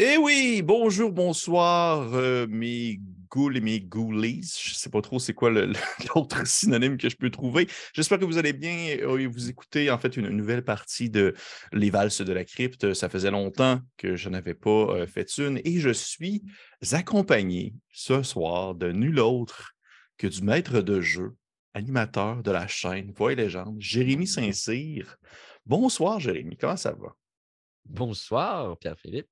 Eh oui, bonjour, bonsoir, euh, mes ghouls et mes ghoulies. Je ne sais pas trop c'est quoi l'autre synonyme que je peux trouver. J'espère que vous allez bien. et vous écoutez en fait une nouvelle partie de Les Valses de la Crypte. Ça faisait longtemps que je n'avais pas euh, fait une et je suis accompagné ce soir de nul autre que du maître de jeu, animateur de la chaîne Voix et Légende, Jérémy Saint-Cyr. Bonsoir, Jérémy. Comment ça va? Bonsoir, Pierre-Philippe.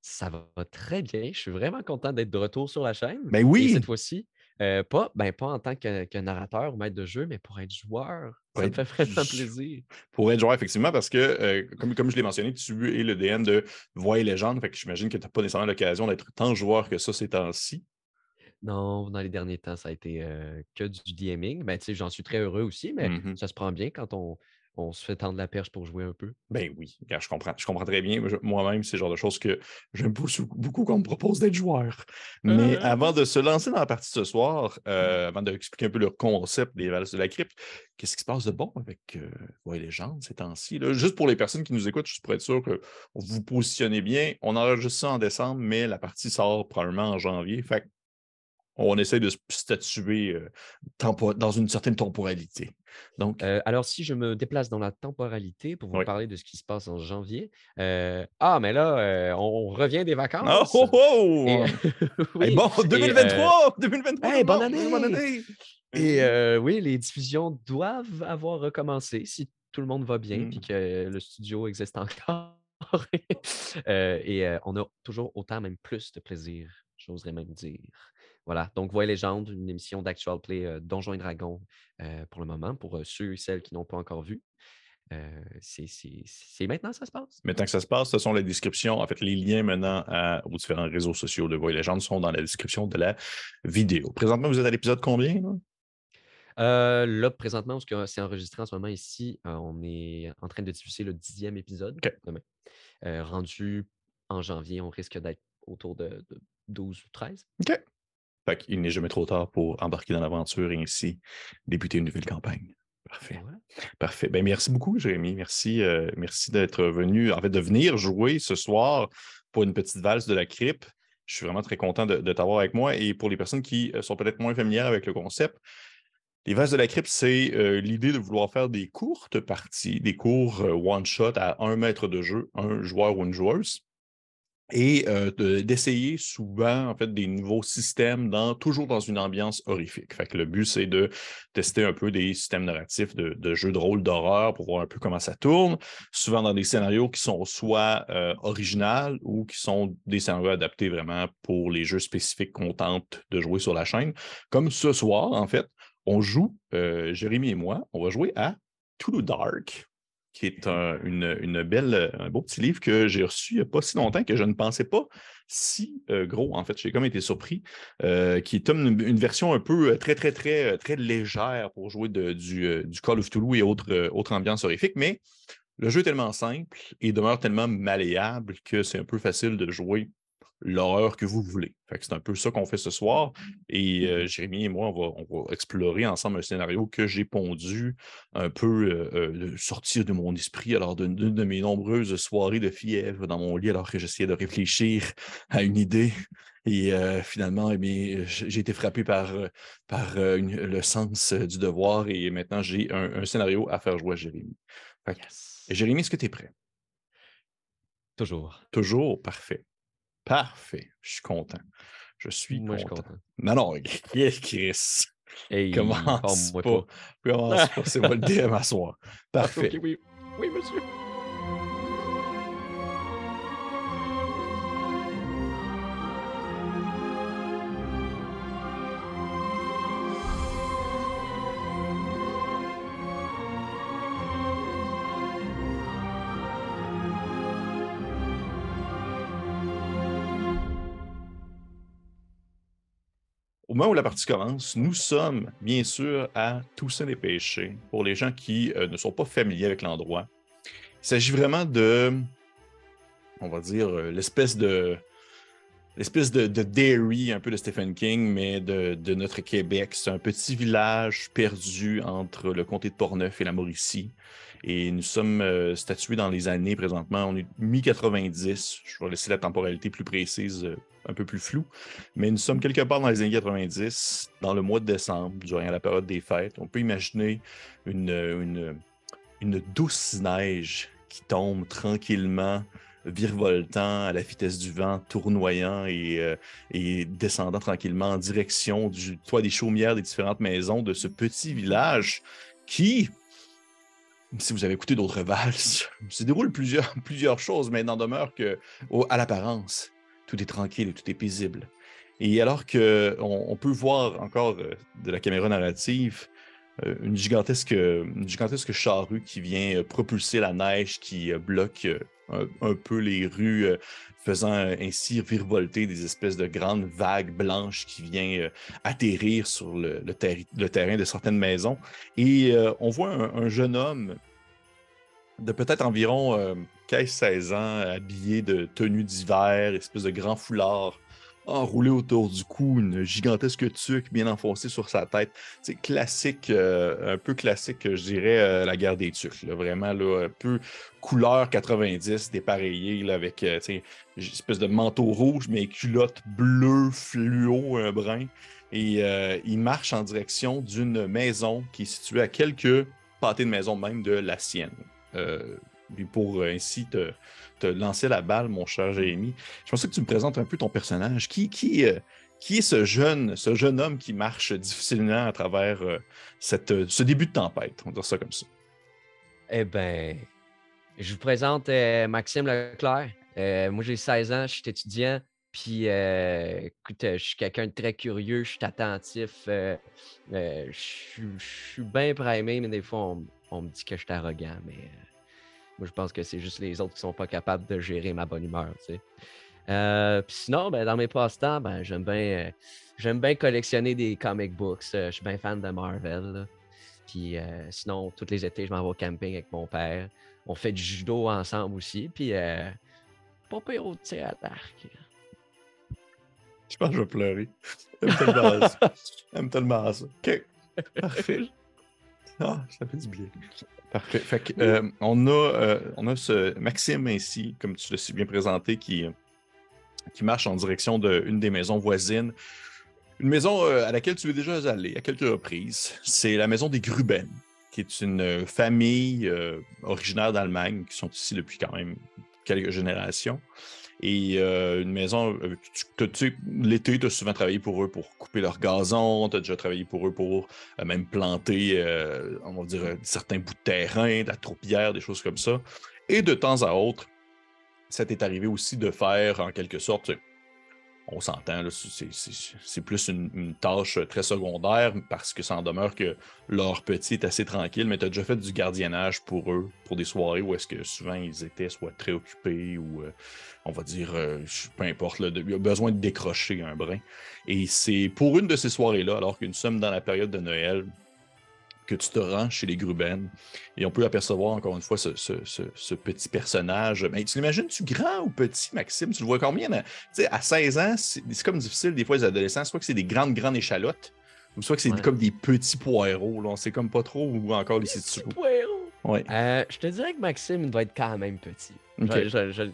Ça va très bien. Je suis vraiment content d'être de retour sur la chaîne. Ben oui! cette fois-ci, euh, pas, ben, pas en tant que, narrateur ou maître de jeu, mais pour être joueur. Ça me fait vraiment plaisir. Pour être joueur, effectivement, parce que, euh, comme, comme je l'ai mentionné, tu es le DM de Voix et Légende. Fait que j'imagine que tu n'as pas nécessairement l'occasion d'être tant joueur que ça ces temps-ci. Non, dans les derniers temps, ça a été euh, que du DMing. Ben, J'en suis très heureux aussi, mais mmh ça se prend bien quand on, on se fait tendre la perche pour jouer un peu. Ben oui, je comprends. Je comprends très bien. Moi-même, c'est le genre de choses que j'aime beaucoup qu'on me propose d'être joueur. Mais ah, avant de se lancer dans la partie ce soir, euh, avant d'expliquer un peu le concept des valses de la crypte, qu'est-ce qui se passe de bon avec euh, les Légende ces temps-ci? Juste pour les personnes qui nous écoutent, je suis pour être sûr que vous vous positionnez bien. On enregistre ça en décembre, mais la partie sort probablement en janvier. Fait on essaie de se statuer euh, dans une certaine temporalité. Donc, euh, alors, si je me déplace dans la temporalité pour vous parler de ce qui se passe en janvier, euh, ah, mais là, on, revient des vacances. Oh, oh, oh! bon, 2023! 2023! bonne année! Bonne année! Et oui, les diffusions doivent avoir recommencé si tout le monde va bien et mmh. que le studio existe encore. et on a toujours autant, même plus de plaisir, j'oserais même dire. Voilà, donc Voix légende, une émission d'actual play euh, Donjons et Dragons euh, pour le moment, pour euh, ceux et celles qui n'ont pas encore vu. c'est maintenant que ça se passe. Maintenant que ça se passe, ce sont les descriptions, en fait, les liens menant aux différents réseaux sociaux de Voix légende sont dans la description de la vidéo. Présentement, vous êtes à l'épisode combien? Là? présentement, parce que c'est enregistré en ce moment ici, on est en train de diffuser le dixième épisode demain. rendu en janvier, on risque d'être autour de, 12 ou 13. Il n'est jamais trop tard pour embarquer dans l'aventure et ainsi débuter une nouvelle campagne. Parfait. Parfait. Ben, merci beaucoup, Jérémy. Merci, euh, merci d'être venu, en fait, de venir jouer ce soir pour une petite valse de la crypte. Je suis vraiment très content de, t'avoir avec moi. Et pour les personnes qui euh, sont peut-être moins familières avec le concept, les valses de la crypte, c'est euh, l'idée de vouloir faire des courtes parties, des cours one-shot à un mètre de jeu, un joueur ou une joueuse et d'essayer souvent en fait des nouveaux systèmes dans toujours dans une ambiance horrifique. Fait que le but c'est de tester un peu des systèmes narratifs de, jeux de rôle d'horreur pour voir un peu comment ça tourne, souvent dans des scénarios qui sont soit originaux ou qui sont des scénarios adaptés vraiment pour les jeux spécifiques qu'on tente de jouer sur la chaîne. Comme ce soir en fait, on joue Jérémy et moi, on va jouer à Toulouse Dark qui est un, une, belle, un beau petit livre que j'ai reçu il n'y a pas si longtemps que je ne pensais pas si euh, gros. En fait, j'ai comme été surpris, euh, qui est une, version un peu euh, très, très, très, très légère pour jouer du, du, Call of Toulouse et autres, autres ambiances horrifiques. Mais le jeu est tellement simple et demeure tellement malléable que c'est un peu facile de jouer l'horreur que vous voulez. c'est un peu ça qu'on fait ce soir. Et euh, Jérémy et moi, on va, explorer ensemble un scénario que j'ai pondu un peu euh, euh, sortir de mon esprit alors d'une de, mes nombreuses soirées de fièvre dans mon lit alors que j'essayais de réfléchir à une idée. Et finalement, eh j'ai été frappé par, par le sens du devoir et maintenant j'ai un, scénario à faire jouer à Jérémy. Jérémy, est-ce que tu es prêt? Toujours. Toujours, parfait. Parfait. Je suis content. Je suis Moi, content. Je suis content. Non, non, Chris. Hey, commence pas. pas. Commence pas. C'est moi le DM à soir. Parfait. oui. oui, monsieur. Moment où la partie commence, nous sommes bien sûr à Toussaint des Péchés. Pour les gens qui euh, ne sont pas familiers avec l'endroit, il s'agit vraiment de, on va dire, euh, l'espèce de l'espèce de, dairy un peu de Stephen King, mais de, notre Québec. C'est un petit village perdu entre le comté de Portneuf et la Mauricie. Et nous sommes euh, statués dans les années présentement. On est mi-90. Je vais laisser la temporalité plus précise, un peu plus floue. Mais nous sommes quelque part dans les années 90, dans le mois de décembre, durant la période des fêtes. On peut imaginer une, douce neige qui tombe tranquillement virevoltant à la vitesse du vent, tournoyant et, euh, et, descendant tranquillement en direction du toit des chaumières des différentes maisons de ce petit village qui, si vous avez écouté d'autres valses, se déroule plusieurs, plusieurs choses, mais n'en demeure que, à l'apparence, tout est tranquille tout est paisible. Et alors qu'on on peut voir encore euh, de la caméra narrative euh, une, gigantesque, gigantesque charrue qui vient euh, propulser la neige, qui bloque un, peu les rues, faisant ainsi virevolter des espèces de grandes vagues blanches qui viennent atterrir sur le, terrain de certaines maisons. Et on voit un, jeune homme de peut-être environ 15-16 ans, habillé de tenues d'hiver, espèce de grand foulard enroulé autour du cou, une gigantesque tuque bien enfoncée sur sa tête. C'est classique, euh, un peu classique, je dirais, euh, la guerre des tucs. vraiment, là, un peu couleur 90, dépareillé, là, avec euh, une espèce de manteau rouge, mais culotte bleue, fluo, un brin. Et il marche en direction d'une maison qui est située à quelques pâtés de maison même de la sienne. Pour ainsi te lancer la balle, mon cher Jérémy. Je pensais que tu me présentes un peu ton personnage. Qui, euh, est ce jeune, homme qui marche difficilement à travers euh, euh, ce début de tempête? On va dire ça comme ça. Eh bien, je vous présente Maxime Leclerc. moi, j'ai 16 ans, je suis étudiant. Puis, écoute, je suis quelqu'un de très curieux, je suis attentif, je suis bien primé, mais des fois, on, on, me dit que je suis arrogant. Mais moi, je pense que c'est juste les autres qui sont pas capables de gérer ma bonne humeur. Euh, sinon, ben, dans mes passe-temps, ben, j'aime bien euh, bien collectionner des comic books. Euh, je suis bien fan de Marvel. Puis sinon, tous les étés, je m'en vais au camping avec mon père. On fait du judo ensemble aussi. Puis pas pire au tir à l'arc. Je pense que je vais pleurer. J'aime tellement ça. J'aime tellement ça. OK. Parfait. Ah, ça fait du bien. Parfait. Fait euh, on, a, euh, on a ce Maxime ainsi, comme tu l'as si bien présenté, qui, qui marche en direction d'une des maisons voisines. Une maison euh, à laquelle tu es déjà allé à quelques reprises. C'est la maison des Gruben, qui est une famille originaire d'Allemagne, qui sont ici depuis quand même quelques générations. Et euh, une maison, euh, tu, l'été, tu as souvent travaillé pour eux pour couper leur gazon, tu as déjà travaillé pour eux pour euh, même planter, on va dire, certains bouts de terrain, de la tourbière, des choses comme ça. Et de temps à autre, ça t'est arrivé aussi de faire en quelque sorte on s'entend, c'est plus une, tâche très secondaire parce que ça en demeure que leur petit est assez tranquille, mais tu as déjà fait du gardiennage pour eux, pour des soirées où est-ce que souvent ils étaient soit très occupés ou, euh, on va dire, euh, peu importe, il y a besoin de décrocher un brin. Et c'est pour une de ces soirées-là, alors qu'une somme dans la période de Noël, que tu te rends chez les Gruben. Et on peut apercevoir encore une fois ce, petit personnage. Mais tu l'imagines-tu grand ou petit, Maxime? Tu le vois combien? Tu sais, à 16 ans, c'est comme difficile des fois les adolescents, soit que c'est des grandes, grandes échalotes, ou soit que c'est comme des petits poireaux. Là. On sait comme pas trop où encore les poireaux! Ouais. Euh, je te dirais que Maxime il doit être quand même petit. Je, vais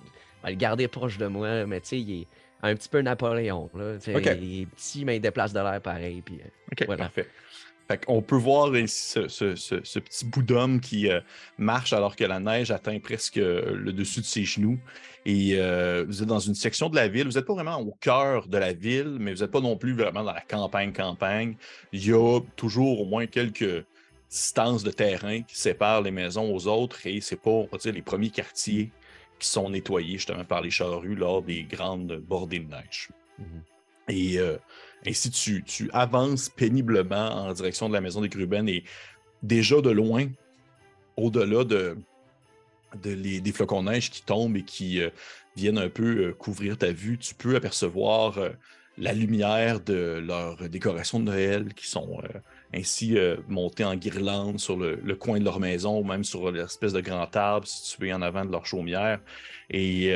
le garder proche de moi, mais tu sais, il est un petit peu Napoléon. Là. Il est petit, mais il déplace de l'air pareil. Puis, euh, voilà. parfait. On peut voir ce, petit bout d'homme qui euh, marche alors que la neige atteint presque euh, le dessus de ses genoux. Et euh, vous êtes dans une section de la ville. Vous n'êtes pas vraiment au cœur de la ville, mais vous n'êtes pas non plus vraiment dans la campagne-campagne. Il y a toujours au moins quelques distances de terrain qui séparent les maisons aux autres et c'est pas, on va dire, les premiers quartiers qui sont nettoyés justement par les charrues lors des grandes bordées de neige. Mmh et ainsi, tu, tu, avances péniblement en direction de la maison des Gruben et déjà de loin, au-delà de, des flocons de neige qui tombent et qui euh, viennent un peu euh, couvrir ta vue, tu peux apercevoir euh, la lumière de leurs décorations de Noël qui sont ainsi montées en guirlande sur le, coin de leur maison ou même sur l'espèce de grand arbre situé en avant de leur chaumière. Et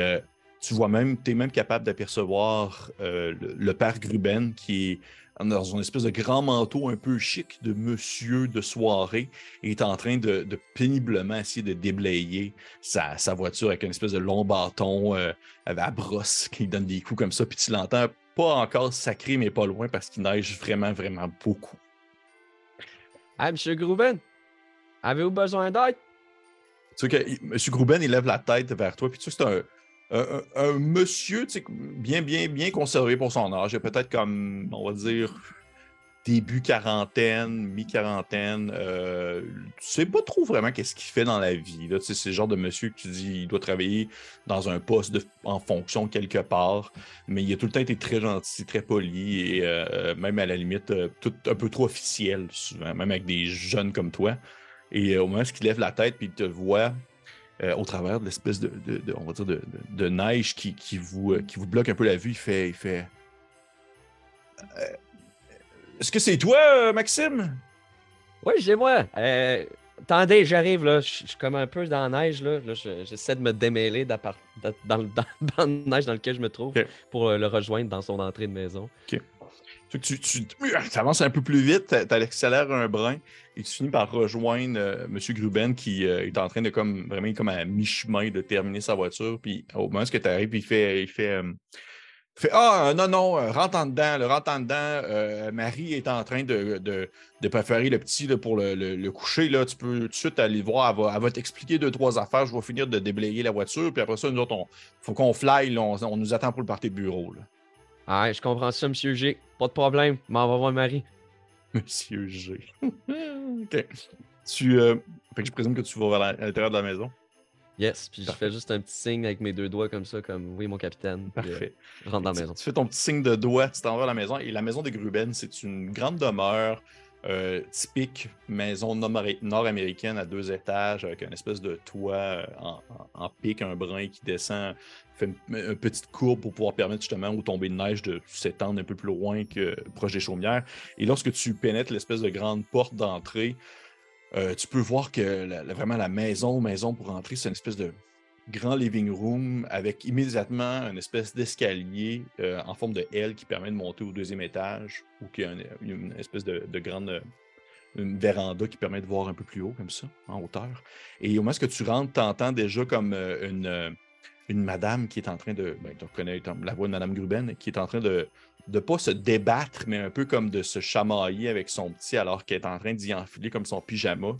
Tu vois même, tu es même capable d'apercevoir le, le, père Gruben qui est dans une espèce de grand manteau un peu chic de monsieur de soirée et est en train de, péniblement essayer de déblayer sa, voiture avec une espèce de long bâton euh, avec la brosse qui donne des coups comme ça. Puis tu l'entends pas encore sacré, mais pas loin parce qu'il neige vraiment, vraiment beaucoup. Ah, monsieur Grouben, avez-vous besoin d'aide? Tu sais que M. Grouben, il lève la tête vers toi, puis tu sais, c'est un, un, monsieur bien, bien, bien conservé pour son âge. Peut-être comme, on va dire, début quarantaine, mi-quarantaine. Euh, tu sais pas trop vraiment qu'est-ce qu'il fait dans la vie. C'est le genre de monsieur que tu dis il doit travailler dans un poste en fonction quelque part, mais il a tout le temps été très gentil, très poli et euh, même à la limite euh, un peu trop officiel, souvent, même avec des jeunes comme toi. Et au moment où il lève la tête et il te voit, euh, au travers de l'espèce de, on va dire de, neige qui, vous, euh, qui vous bloque un peu la vue. Il fait. Il fait euh, Est-ce que c'est toi, Maxime? Oui, c'est moi. attendez, j'arrive là. Je suis comme un peu dans la neige là. J'essaie de me démêler dans, dans, la neige dans laquelle je me trouve pour le rejoindre dans son entrée de maison. Tu, avances un peu plus vite, tu accélères un brin et tu finis par rejoindre euh, M. Gruben qui euh, est en train de comme vraiment comme à mi-chemin de terminer sa voiture. Puis au moment où tu arrives, il fait, il fait, euh, fait Ah non, non, rentre en dedans, le rentre en dedans. Marie est en train de, de, préférer le petit pour le, coucher. Là. Tu peux tout de suite aller voir, elle va, t'expliquer deux, trois affaires. Je vais finir de déblayer la voiture. Puis après ça, nous autres, il faut qu'on fly, on, nous attend pour le party de bureau. Là. Ah, je comprends ça, Monsieur G. Pas de problème. M'en va voir Marie. Monsieur G. OK. Tu, euh... Fait que je présume que tu vas vers l'intérieur de la maison. Yes, puis je fais juste un petit signe avec mes deux doigts comme ça, comme oui, mon capitaine. Euh, Parfait. je rentre dans la maison. Tu fais ton petit signe de doigt, tu t'en vas à la maison. Et la maison des Gruben, c'est une grande demeure euh, typique maison nord-américaine à deux étages avec une espèce de toit euh, en, pic, un brin qui descend, fait une, petite courbe pour pouvoir permettre justement aux tombées de neige de s'étendre un peu plus loin que proche des chaumières. Et lorsque tu pénètres l'espèce de grande porte d'entrée, euh, tu peux voir que vraiment la maison, maison pour entrer, c'est une espèce de grand living room avec immédiatement une espèce d'escalier euh, en forme de L qui permet de monter au deuxième étage ou qui a une, espèce de, grande véranda qui permet de voir un peu plus haut comme ça, en hauteur. Et au moment où tu rentres, tu entends déjà comme euh, une, euh, une madame qui est en train de. Ben, tu reconnais la voix de Madame Gruben, qui est en train de ne pas se débattre, mais un peu comme de se chamailler avec son petit alors qu'elle est en train d'y enfiler comme son pyjama.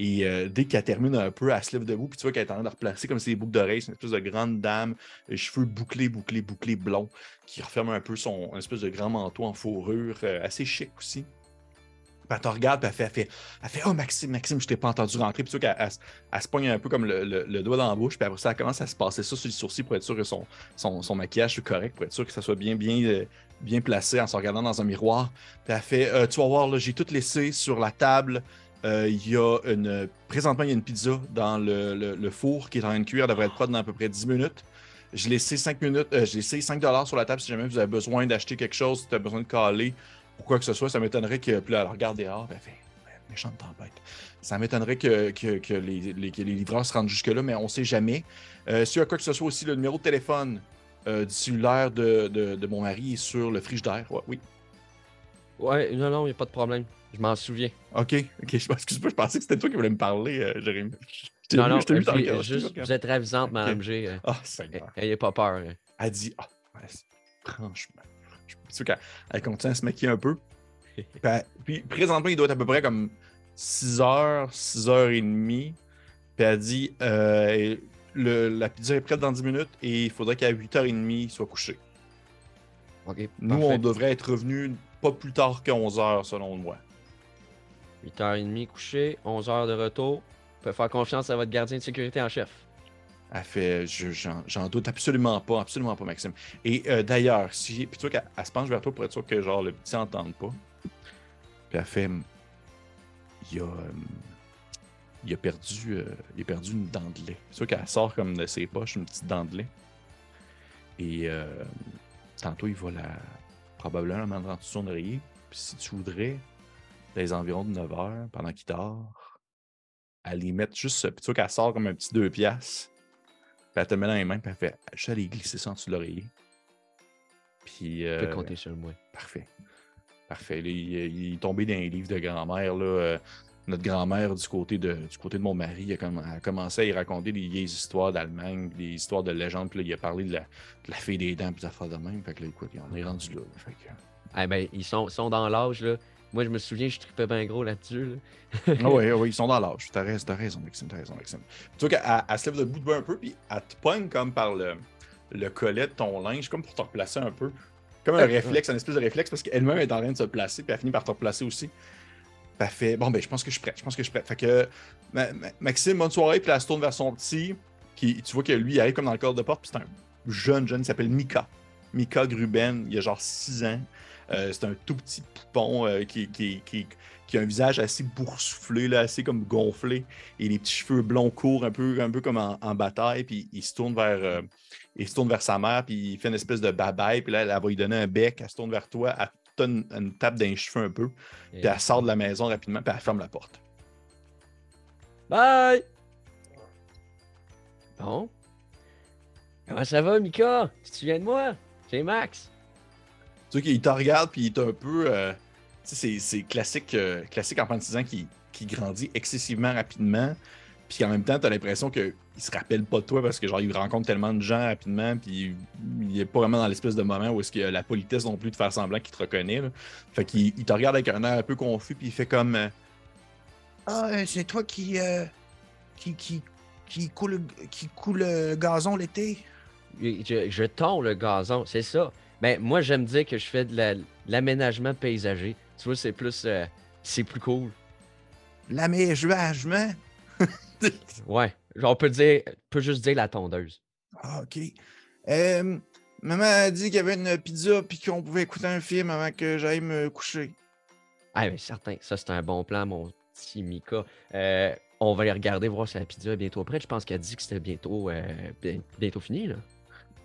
Et euh, dès qu'elle termine un peu, elle se lève debout, puis tu vois qu'elle est en train de replacer comme ses boucles d'oreilles. C'est une espèce de grande dame, cheveux bouclés, bouclés, bouclés, blonds, qui referme un peu son espèce de grand manteau en fourrure, euh, assez chic aussi. Puis elle te regarde, puis elle fait, elle fait, Oh Maxime, Maxime, je t'ai pas entendu rentrer. Puis tu vois qu'elle elle, se pogne un peu comme le, doigt dans la bouche, puis après ça, elle commence à se passer ça sur les sourcils pour être sûr que son, son, maquillage soit correct, pour être sûr que ça soit bien, bien, euh, bien placé en se regardant dans un miroir. Puis elle fait, Tu vas voir, j'ai tout laissé sur la table. Euh, il y a une. Présentement, il y a une pizza dans le, four qui est en train de cuire. Elle devrait être prête dans à peu près 10 minutes. J'ai laissé 5 minutes, euh, laissé 5 sur la table si jamais vous avez besoin d'acheter quelque chose, si tu as besoin de caler ou quoi que ce soit. Ça m'étonnerait que. Puis là, elle regarde dehors, elle fait méchante tempête. Ça m'étonnerait que, les, livreurs se rendent jusque-là, mais on ne sait jamais. Euh, S'il y a quoi que ce soit aussi, le numéro de téléphone du cellulaire de, mon mari est sur le frigidaire. Ouais, oui. Ouais, non, non, il n'y a pas de problème. Je m'en souviens. OK, OK. Excuse-moi, je pensais que c'était toi qui voulais me parler, euh, Jérémy. Non, non, je vu dans juste, vous êtes ravisante, Mme G. Euh. Ah, c'est N'ayez pas peur. Hein. Elle dit, ah, franchement. Je suis sûr qu'elle continue à se maquiller un peu. puis, présentement, il doit être à peu près comme 6 h 6 h 30 Puis elle dit, euh, le, la pizza est prête dans 10 minutes et il faudrait qu'à 8h30, il soit couché. OK. Nous, on devrait être revenu pas plus tard que 11 h selon moi. 8h30 couché, 11h de retour. Vous pouvez faire confiance à votre gardien de sécurité en chef. Elle fait, j'en doute absolument pas, absolument pas, Maxime. Et euh, d'ailleurs, si, puis tu vois qu'elle se penche vers toi pour être sûr que genre le petit n'entende pas. Puis elle fait, il a, il a perdu, euh, il a perdu une dent de lait. Tu vois qu'elle sort comme de ses poches une petite dent de lait. Et euh, tantôt il va la, probablement la mettre en son oreiller. Puis si tu voudrais, les environs de 9 heures, pendant qu'il dort, à les mettre juste, puis tu vois qu'elle sort comme un petit deux piastres. elle te met dans les mains, puis elle fait Je allé glisser ça en dessous de l'oreiller. Puis. Euh, peux compter sur moi. Parfait. Parfait. il, est tombé dans un livre de grand-mère. Euh, notre grand-mère, du, côté de, du côté de mon mari, a, commencé à y raconter des vieilles histoires d'Allemagne, des histoires de légendes. Puis là, il a parlé de la, de la fée des dents, puis des affaires de même. Fait que là, écoute, on est rendu là. Fait que... ah ben, ils sont, sont dans l'âge, là. Moi, je me souviens, je tripais bien gros là-dessus. ah oui, oui, ils sont dans l'âge. T'as raison, raison, Maxime, t'as raison, Maxime. Tu vois qu'elle se lève debout de un peu, puis elle te pogne comme par le, le collet de ton linge, comme pour te replacer un peu. Comme un réflexe, un espèce de réflexe, parce qu'elle-même est en train de se placer, puis elle finit par te replacer aussi. Parfait. Bon, ben, je pense que je suis prêt. Je pense que je suis prêt. Fait que, Maxime, bonne soirée, puis elle se tourne vers son petit, qui, tu vois que lui, il arrive comme dans le corps de porte, puis c'est un jeune, jeune, il s'appelle Mika. Mika Gruben, il a genre 6 ans. Euh, c'est un tout petit poupon euh, qui, qui, a un visage assez boursouflé, là, assez comme gonflé, et les petits cheveux blonds courts, un peu, un peu comme en, bataille, puis il se tourne vers. Euh, il se tourne vers sa mère, puis il fait une espèce de babaille, puis là, elle, va lui donner un bec, elle se tourne vers toi, elle te donne une, tape d'un cheveu un peu, puis elle sort de la maison rapidement, puis elle ferme la porte. Bye! Bon. Comment ça va, Mika? Tu viens de moi? C'est Max. Tu sais qu'il te regarde, puis il est un peu. Euh, tu sais, c'est classique, euh, classique enfant de 6 ans qui, qui grandit excessivement rapidement. Puis en même temps, tu as l'impression qu'il se rappelle pas de toi parce que genre il rencontre tellement de gens rapidement, puis il est pas vraiment dans l'espèce de moment où est-ce qu'il a la politesse non plus de faire semblant qu'il te reconnaît. Fait qu'il il te regarde avec un air un peu confus, puis il fait comme euh, Ah, c'est toi qui, qui, qui, qui coule qui coule le gazon l'été. Je, je tond le gazon, c'est ça. Ben, moi, j'aime dire que je fais de l'aménagement paysager. Tu vois, c'est plus. Euh, c'est plus cool. L'aménagement? ouais. On peut, dire, peut juste dire la tondeuse. Ah, OK. Euh, maman a dit qu'il y avait une pizza puis qu'on pouvait écouter un film avant que j'aille me coucher. Ah, bien, certain. Ça, c'est un bon plan, mon petit Mika. Euh, on va aller regarder, voir si la pizza est bientôt prête. Je pense qu'elle a dit que c'était bientôt, bientôt fini, là.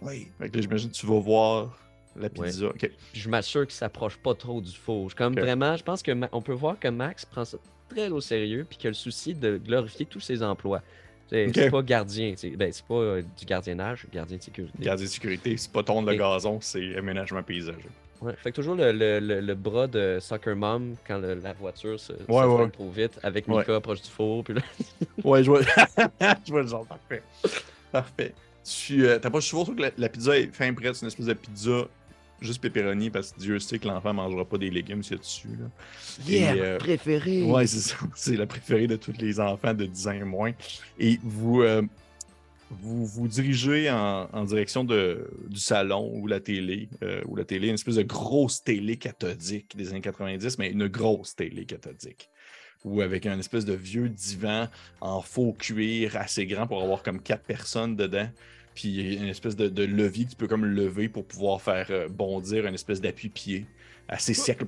Oui. j'imagine que tu vas voir la pizza. Je m'assure qu'il s'approche pas trop du four. Comme vraiment, je pense qu'on peut voir que Max prend ça très au sérieux puis qu'il a le souci de glorifier tous ses emplois. C'est pas gardien, c'est ben, pas euh, du gardiennage, gardien de sécurité. Gardien de sécurité, c'est pas tondre le gazon, c'est aménagement paysager. Ouais, fait que toujours le, le, le, bras de Soccer Mom quand la voiture se, ouais, trop vite avec Mika proche du four. Puis là... ouais, je vois... je vois le genre, parfait. Parfait. Tu euh, pas souvent que la, pizza est fin prête, c'est une espèce de pizza juste pepperoni parce que Dieu sait que l'enfant mangera pas des légumes s'il y a dessus. Là. Yeah, euh, préféré. Ouais, c'est ça. C'est la préférée de tous les enfants de 10 ans et moins. Et vous, euh, vous vous dirigez en, direction de, du salon ou la télé, euh, ou la télé, une espèce de grosse télé cathodique des années 90, mais une grosse télé cathodique. Ou avec un espèce de vieux divan en faux cuir assez grand pour avoir comme quatre personnes dedans puis il y a une espèce de, levier que tu peux comme lever pour pouvoir faire euh, bondir une espèce d'appui-pied assez sec,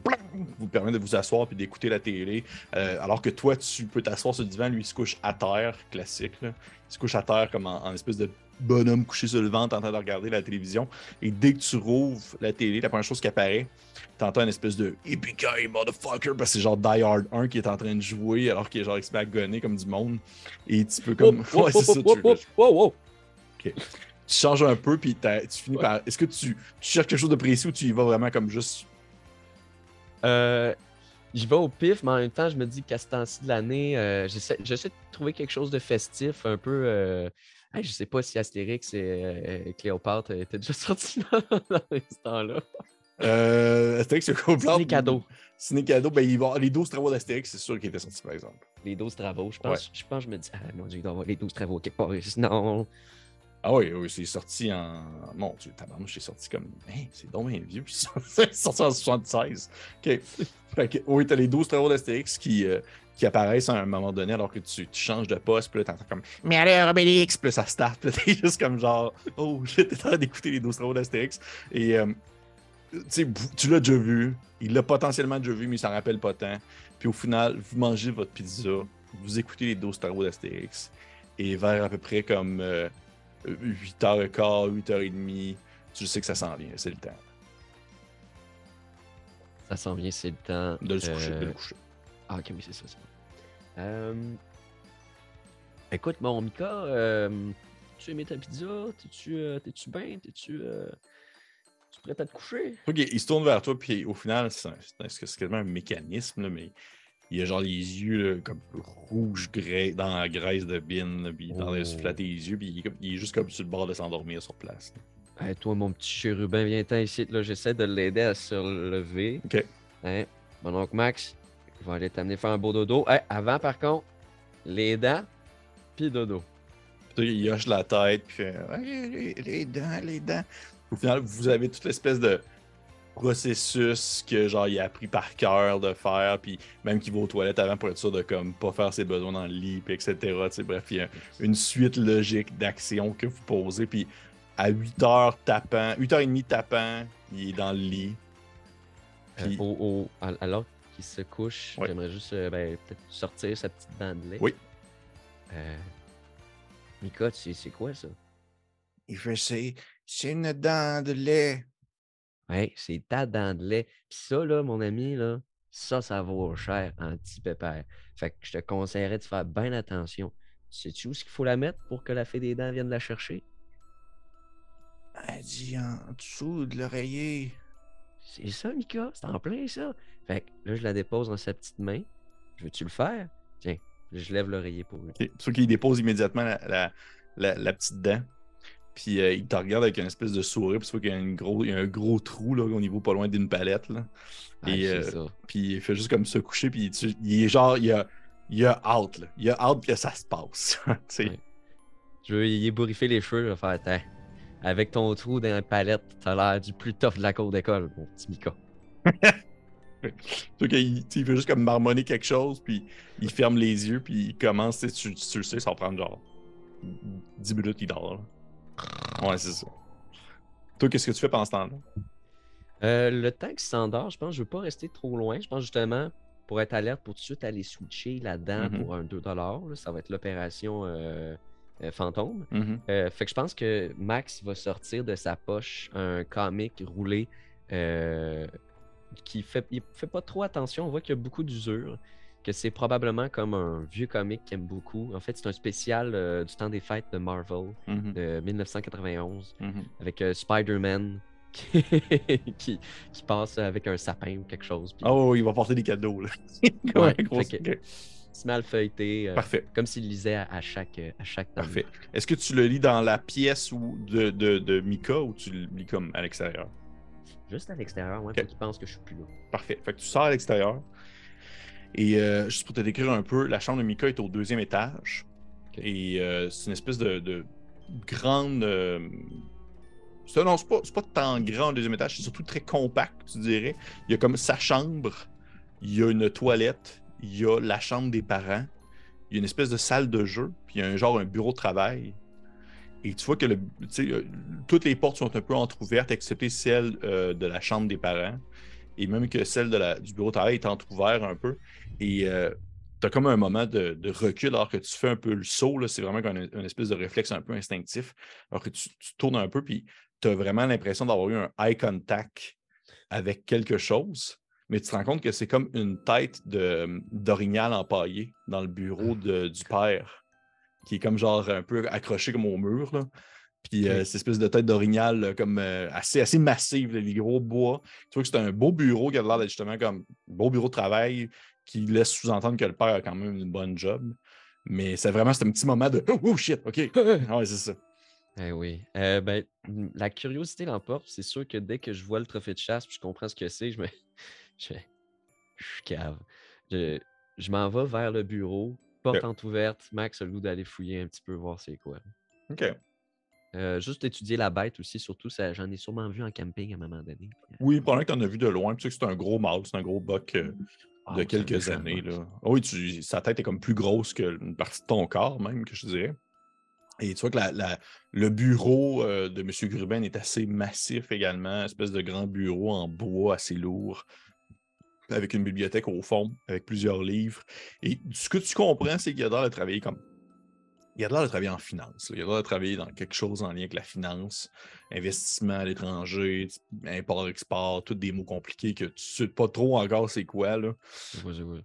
vous permet de vous asseoir puis d'écouter la télé. Euh, alors que toi, tu peux t'asseoir sur le divan, lui, il se couche à terre, classique. Il se couche à terre comme en, espèce de bonhomme couché sur le ventre en train de regarder la télévision. Et dès que tu rouvres la télé, la première chose qui apparaît, t'entends une espèce de Yippee motherfucker, parce que c'est genre Die Hard 1 qui est en train de jouer alors qu'il est genre expert comme du monde. Et tu peux comme. ouais, c'est ça. Tu tu changes un peu, puis tu finis par. Est-ce que tu, cherches quelque chose de précis ou tu y vas vraiment comme juste? Euh, J'y vais au pif, mais en même temps, je me dis qu'à ce temps-ci de l'année, euh, j'essaie de trouver quelque chose de festif, un peu. Euh... je sais pas si Astérix et euh, Cléopâtre étaient déjà sortis dans, ce temps-là. Euh, Astérix et Cléopâtre. Ciné cadeau. Ciné cadeau, ben, il va... les 12 travaux d'Astérix, c'est sûr qu'ils étaient sortis, par exemple. Les 12 travaux, je pense. Je pense, je me dis, ah mon dieu, il doit y avoir les 12 travaux quelque part. Non. Ah oui, oui, c'est sorti en. Mon Dieu, tabarnouche, c'est sorti comme. C'est donc vieux. c'est sorti en 76. OK. Fait que, oui, t'as les 12 travaux d'Astérix qui, euh, qui apparaissent à un moment donné alors que tu, changes de poste. Puis là, t'entends comme. Mais alors, Obélix! Puis ça. Puis là, t'es juste comme genre. Oh, j'étais en train d'écouter les 12 travaux d'Astérix. Et. Euh, tu l'as déjà vu, il l'a potentiellement déjà vu, mais il s'en rappelle pas tant. Puis au final, vous mangez votre pizza, vous écoutez les 12 travaux d'Astérix, et vers à peu près comme euh, 8h15, 8h30, tu sais que ça s'en vient, c'est le temps. Ça s'en vient, c'est le temps. De se coucher, de le euh, coucher. Ah, ok, oui, c'est ça. Euh... Écoute, mon Mika, euh... tu aimé ta pizza? T'es-tu euh, bien? T'es-tu euh, prêt à te coucher? Ok, il se tourne vers toi, puis au final, c'est quasiment un mécanisme, mais il a genre les yeux comme rouge grès dans la graisse de bin, puis il est se oh. flatter les yeux, puis il, est juste comme sur le bord de s'endormir sur place. toi, mon petit chérubin, viens-t'en ici. Là, j'essaie de l'aider à se relever. OK. Hein? Mon oncle Max, il va aller t'amener faire un beau dodo. avant, par contre, les dents, puis dodo. Puis il hoche la tête, puis les dents, les dents. Au final, vous avez toute l'espèce de processus que genre il a appris par cœur de faire, puis même qu'il va aux toilettes avant pour être sûr de comme pas faire ses besoins dans le lit, puis etc. bref, il y a une suite logique d'actions que vous posez, puis à 8 h tapant, 8h30 tapant, il est dans le lit. Puis... alors qu'il se couche, j'aimerais juste euh, ben, peut-être sortir sa petite dent de lait. Oui. Euh... Mika, c'est quoi ça? Il fait c'est une dent de lait. Ouais, c'est ta dent de lait. Puis ça, là, mon ami, là, ça, ça vaut cher en petit pépère. Fait que je te conseillerais de faire bien attention. Sais-tu où est-ce qu'il faut la mettre pour que la fée des dents vienne la chercher? Elle dit en dessous de l'oreiller. C'est ça, Mika, c'est en plein ça. Fait que là, je la dépose dans sa petite main. Veux-tu le faire? Tiens, je lève l'oreiller pour lui. Okay. Sauf qu'il dépose immédiatement la, la petite dent. Puis euh, il te regarde avec une espèce de sourire, puis tu vois qu'il y a, une gros, il y a un gros trou là, au niveau pas loin d'une palette. Là. et euh, puis il fait juste comme se coucher, puis il, est genre, il a, il a hâte, là. il a hâte que ça se passe. Je veux y ébouriffer les cheveux, je vais faire, avec ton trou dans la palette, t'as l'air du plus tough de la cour d'école, mon petit Mika. tu qu'il il fait juste comme marmonner quelque chose, puis il ferme les yeux, puis il commence, tu, tu, le sais, ça va prendre genre 10 minutes, il dort. Là. Ouais, c'est ça. Toi, qu'est-ce que tu fais pendant ce temps-là? Euh, le temps qu'il s'endort, je pense que je veux pas rester trop loin. Je pense justement, pour être alerte, pour tout de suite aller switcher là-dedans mm-hmm. pour un 2$. ça va être l'opération euh, euh, fantôme. Mm-hmm. fait que je pense que Max va sortir de sa poche un comic roulé qui fait, il fait pas trop attention. On voit qu'il y a beaucoup d'usure que c'est probablement comme un vieux comic qu'il aime beaucoup. En fait, c'est un spécial euh, du temps des fêtes de Marvel mm-hmm. de 1991 mm-hmm. avec euh, Spider-Man qui, qui, passe avec un sapin ou quelque chose. Oh, il va porter des cadeaux. Là. ouais, se le feuilleter. Euh, Parfait. Comme s'il lisait à, chaque, à chaque Parfait. Est-ce que tu le lis dans la pièce ou de, de, de Mika ou tu le lis comme à l'extérieur? Juste à l'extérieur, moi, okay. qu'il pense que je suis plus là. Parfait. Fait que tu sors à l'extérieur. Et euh, juste pour te décrire un peu, la chambre de Mika est au deuxième étage. Et euh, c'est une espèce de, grande. Euh... Non, c'est pas, pas tant grand au deuxième étage, c'est surtout très compact, tu dirais. Il y a comme sa chambre, il y a une toilette, il y a la chambre des parents, il y a une espèce de salle de jeu, puis il y a un genre un bureau de travail. Et tu vois que le, euh, toutes les portes sont un peu entrouvertes, excepté celle de la chambre des parents. Et même que celle de du bureau de travail est entrouverte un peu. Et euh, tu as comme un moment de, recul alors que tu fais un peu le saut. C'est vraiment comme une, espèce de réflexe un peu instinctif. Alors que tu, tournes un peu, puis tu as vraiment l'impression d'avoir eu un eye contact avec quelque chose. Mais tu te rends compte que c'est comme une tête d'orignal empaillé dans le bureau ah. du père, qui est comme genre un peu accroché comme au mur. Là. Puis euh, cette espèce de tête d'orignal comme euh, assez, assez massive, les gros bois. Tu vois que c'est un beau bureau qui a l'air d'être justement comme un beau bureau de travail qui laisse sous-entendre que le père a quand même une bonne job. Mais c'est vraiment un petit moment de Oh shit, OK. ouais, c'est ça. Eh oui. Euh, ben, la curiosité l'emporte. C'est sûr que dès que je vois le trophée de chasse puis je comprends ce que c'est, je me. Je, je cave. Je, je m'en vais vers le bureau, porte ouverte. Max a le goût d'aller fouiller un petit peu, voir c'est quoi. OK. Euh, juste étudier la bête aussi, surtout, j'en ai sûrement vu en camping à un moment donné. Euh oui, pendant que tu en as vu de loin. Tu sais que c'est un gros mâle, c'est un gros buck euh, ah, de quelques années. Là. Ah oui, sa tête est comme plus grosse qu'une partie de ton corps, même, que je dirais. Et tu vois que la, le bureau de M. Gruben est assez massif également, espèce de grand bureau en bois assez lourd, avec une bibliothèque au fond, avec plusieurs livres. Et ce que tu comprends, c'est qu'il a l'air de travailler comme il y a de l'air de travailler en finance. Il y a de l'air de travailler dans quelque chose en lien avec la finance, investissement à l'étranger, import-export, tous des mots compliqués que tu ne sais pas trop encore c'est quoi. Là.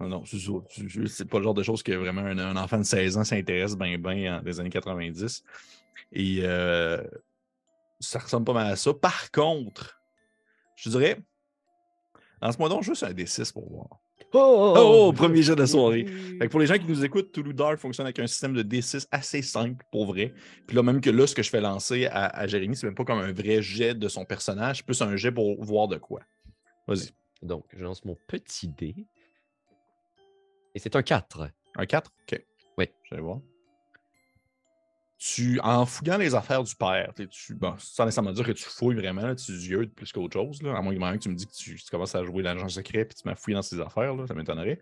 Non. C'est pas le genre de choses que vraiment un, enfant de 16 ans s'intéresse bien bien des années 90. Et euh, ça ressemble pas mal à ça. Par contre, je dirais, lance-moi donc juste un D6 pour voir. Oh, oh, oh, premier jet de soirée. pour les gens qui nous écoutent, Toulouse Dark fonctionne avec un système de D6 assez simple pour vrai. Puis là, même que là, ce que je fais lancer à, à Jérémy, c'est même pas comme un vrai jet de son personnage, plus un jet pour voir de quoi. Vas-y. Donc, je lance mon petit dé. Et c'est un 4. Un 4? OK. Oui. Je vais voir tu, en fouillant les affaires du père, tu, bon, sans nécessairement dire que tu fouilles vraiment, tu yeux plus qu'autre chose, là, à moins que tu me dis que tu, commences à jouer l'agent secret et tu m'as fouillé dans ses affaires, là, ça m'étonnerait.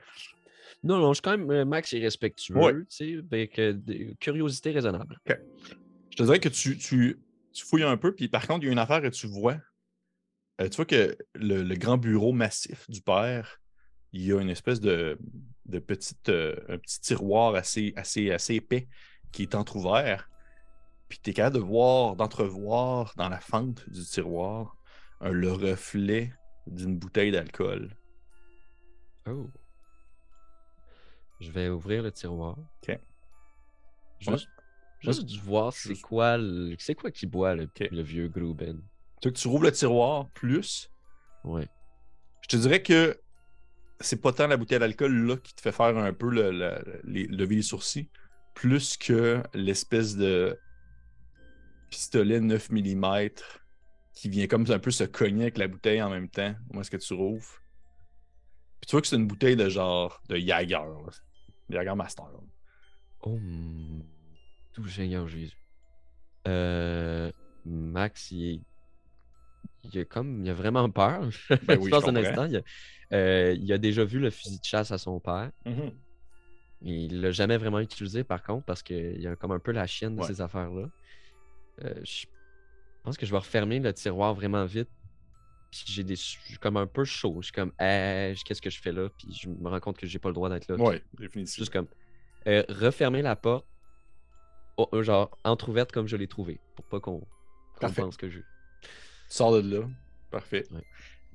Non, non, je suis quand même euh, max et respectueux, tu sais, avec euh, curiosité raisonnable. Je te dirais que tu, tu, fouilles un peu, puis par contre, il y a une affaire que tu vois. Euh, tu vois que le, grand bureau massif du père, il y a une espèce de, de petite, un petit tiroir assez, assez, assez épais qui est entrouvert. Puis tu es capable de voir, d'entrevoir dans la fente du tiroir le reflet d'une bouteille d'alcool. Oh. Je vais ouvrir le tiroir. OK. Juste, juste voir c'est quoi c'est quoi qui boit le, le vieux Gruben. Tu veux que tu rouvres le tiroir plus. Ouais. Je te dirais que c'est pas tant la bouteille d'alcool là qui te fait faire un peu le, lever les sourcils plus que l'espèce de pistolet 9 mm qui vient comme un peu se cogner avec la bouteille en même temps. Comment est-ce que tu rouvres? Puis tu vois que c'est une bouteille de genre de Jager. Jager Master. Oh, tout Seigneur Jésus. Euh, Max, il, il a comme il a vraiment peur. Ben oui, je pense un instant. Il a, euh, il a, déjà vu le fusil de chasse à son père. Mm-hmm. Il l'a jamais vraiment utilisé, par contre, parce qu'il y a comme un peu la chienne de ces affaires-là. Euh, je pense que je vais refermer le tiroir vraiment vite. Puis j'ai des. comme un peu chaud. Je suis comme, qu'est-ce que je fais là? Puis je me rends compte que j'ai pas le droit d'être là. Oui, définitivement. Juste comme, euh, refermer la porte, oh, genre, entrouverte comme je l'ai trouvé pour pas qu'on pense que je. Tu sors de là. Parfait.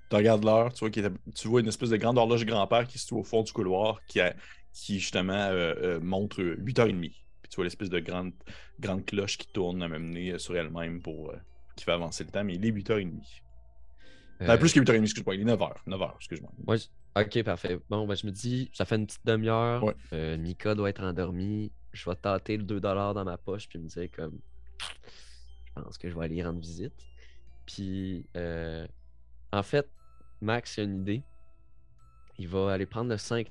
Tu regardes l'heure, tu vois, tu vois une espèce de grande horloge grand-père qui se trouve au fond du couloir, qui, a, qui justement euh, euh, montre 8h30. Puis tu vois l'espèce de grande, grande cloche qui tourne à m'amener euh, sur elle-même pour qui fait avancer le temps, mais il est 8h30. Euh... plus que 8h30, excuse-moi, il est 9h. 9h, excuse-moi. Ouais, ok, parfait. Bon, ben, je me dis, ça fait une petite demi-heure. Mika doit être endormi. Je vais tâter le 2$ dans ma poche, puis me dire comme. Je pense que je vais aller rendre visite. Puis, en fait, Max a une idée il va aller prendre le 5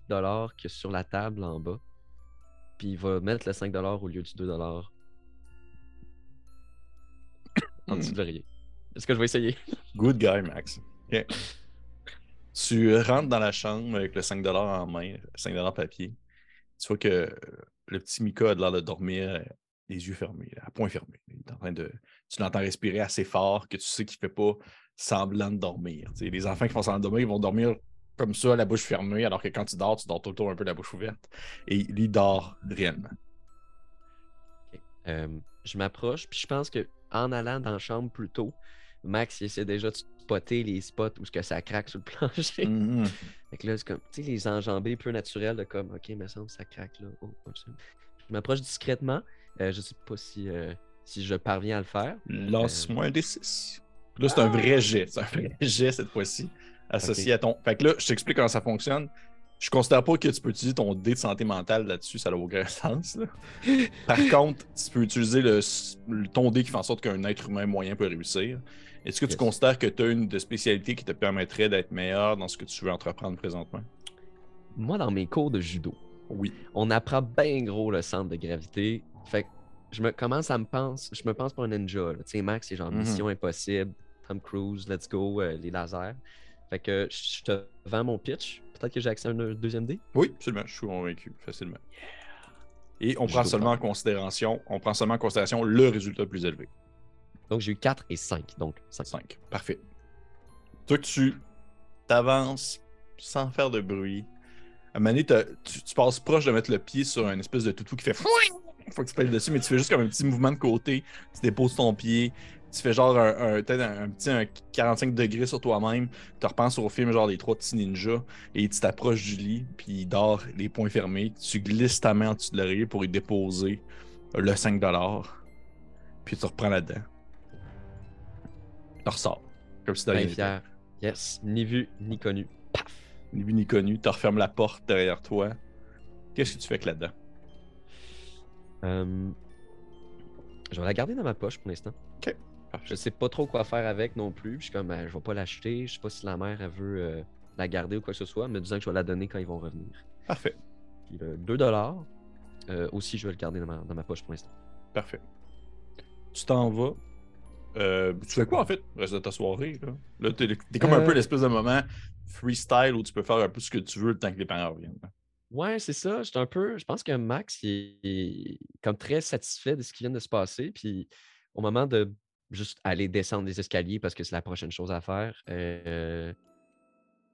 qui est sur la table en bas. Puis il va mettre le 5 au lieu du 2 en dessous de l'oreiller. Est-ce que je vais essayer? Good guy, Max. Tu rentres dans la chambre avec le 5 en main, 5 papier. Tu vois que le petit Mika a l'air de dormir les yeux fermés, à point fermé. Il est en train de... Tu l'entends respirer assez fort que tu sais qu'il ne fait pas semblant de dormir. les enfants qui font semblant de dormir, ils vont dormir comme ça, la bouche fermée, alors que quand tu dors, tu dors tout le temps un peu la bouche ouverte. Et il dort réellement. Euh, je m'approche, puis je pense que en allant dans la chambre plus tôt, Max il essaie déjà de spotter les spots où que ça craque sur le plancher. Mm-hmm. Fait que là, c'est comme, tu sais, les enjambées peu naturelles de comme, ok, mais ça, ça craque là. Oh, je m'approche discrètement. Euh, je sais pas si, euh, si je parviens à le faire. Lance-moi un D6. Là, c'est un vrai jet. C'est un vrai jet cette fois-ci associé à ton. Fait que là, je t'explique comment ça fonctionne. Je considère pas que tu peux utiliser ton dé de santé mentale là-dessus, ça n'a aucun sens. Par contre, tu peux utiliser le, ton dé qui fait en sorte qu'un être humain moyen peut réussir. Est-ce que tu considères que tu as une de spécialité qui te permettrait d'être meilleur dans ce que tu veux entreprendre présentement? Moi, dans mes cours de judo, oui. on apprend bien gros le centre de gravité. Fait que je me commence à me pense, je me pense pour un ninja. Tu sais, Max, c'est genre mm-hmm. Mission Impossible, Tom Cruise, Let's Go, euh, les lasers. Fait que je te vends mon pitch. Peut-être que j'ai accès à un deuxième dé? Oui, absolument. Je suis convaincu, facilement. Et on prend seulement en considération, on prend seulement en considération le résultat le plus élevé. Donc j'ai eu 4 et 5. Donc 5. Parfait. Toi, tu t'avances sans faire de bruit. À un moment donné, tu, passes proche de mettre le pied sur une espèce de toutou qui fait Faut que tu pèles dessus, mais tu fais juste comme un petit mouvement de côté, tu déposes ton pied, tu fais genre un, peut-être un, petit 45 degrés sur toi-même, tu repenses au film genre les trois petits ninjas, et tu t'approches du lit, puis il dort les poings fermés, tu glisses ta main en dessous de l'oreiller pour y déposer le 5$, puis tu reprends là-dedans. Tu ressors. Comme si t'avais fier. Yes, ni vu, ni connu. Paf! Ni vu, ni connu. Tu refermes la porte derrière toi. Qu'est-ce que tu fais avec là-dedans? Euh, je vais la garder dans ma poche pour l'instant. Ok. Je sais pas trop quoi faire avec non plus. je suis comme, ben, je vais pas l'acheter. Je sais pas si la mère elle veut euh, la garder ou quoi que ce soit, mais disant que je vais la donner quand ils vont revenir. Parfait. Puis le 2 dollars, euh, aussi, je vais le garder dans ma, poche pour l'instant. Parfait. Tu t'en vas. Euh, tu fais quoi en fait, le reste de ta soirée? Là, là t'es, comme un peu l'espèce de moment freestyle où tu peux faire un peu ce que tu veux le temps que les parents reviennent. Ouais, c'est ça. J'étais un peu. Je pense que Max est comme très satisfait de ce qui vient de se passer. Puis au moment de juste aller descendre des escaliers parce que c'est la prochaine chose à faire, euh,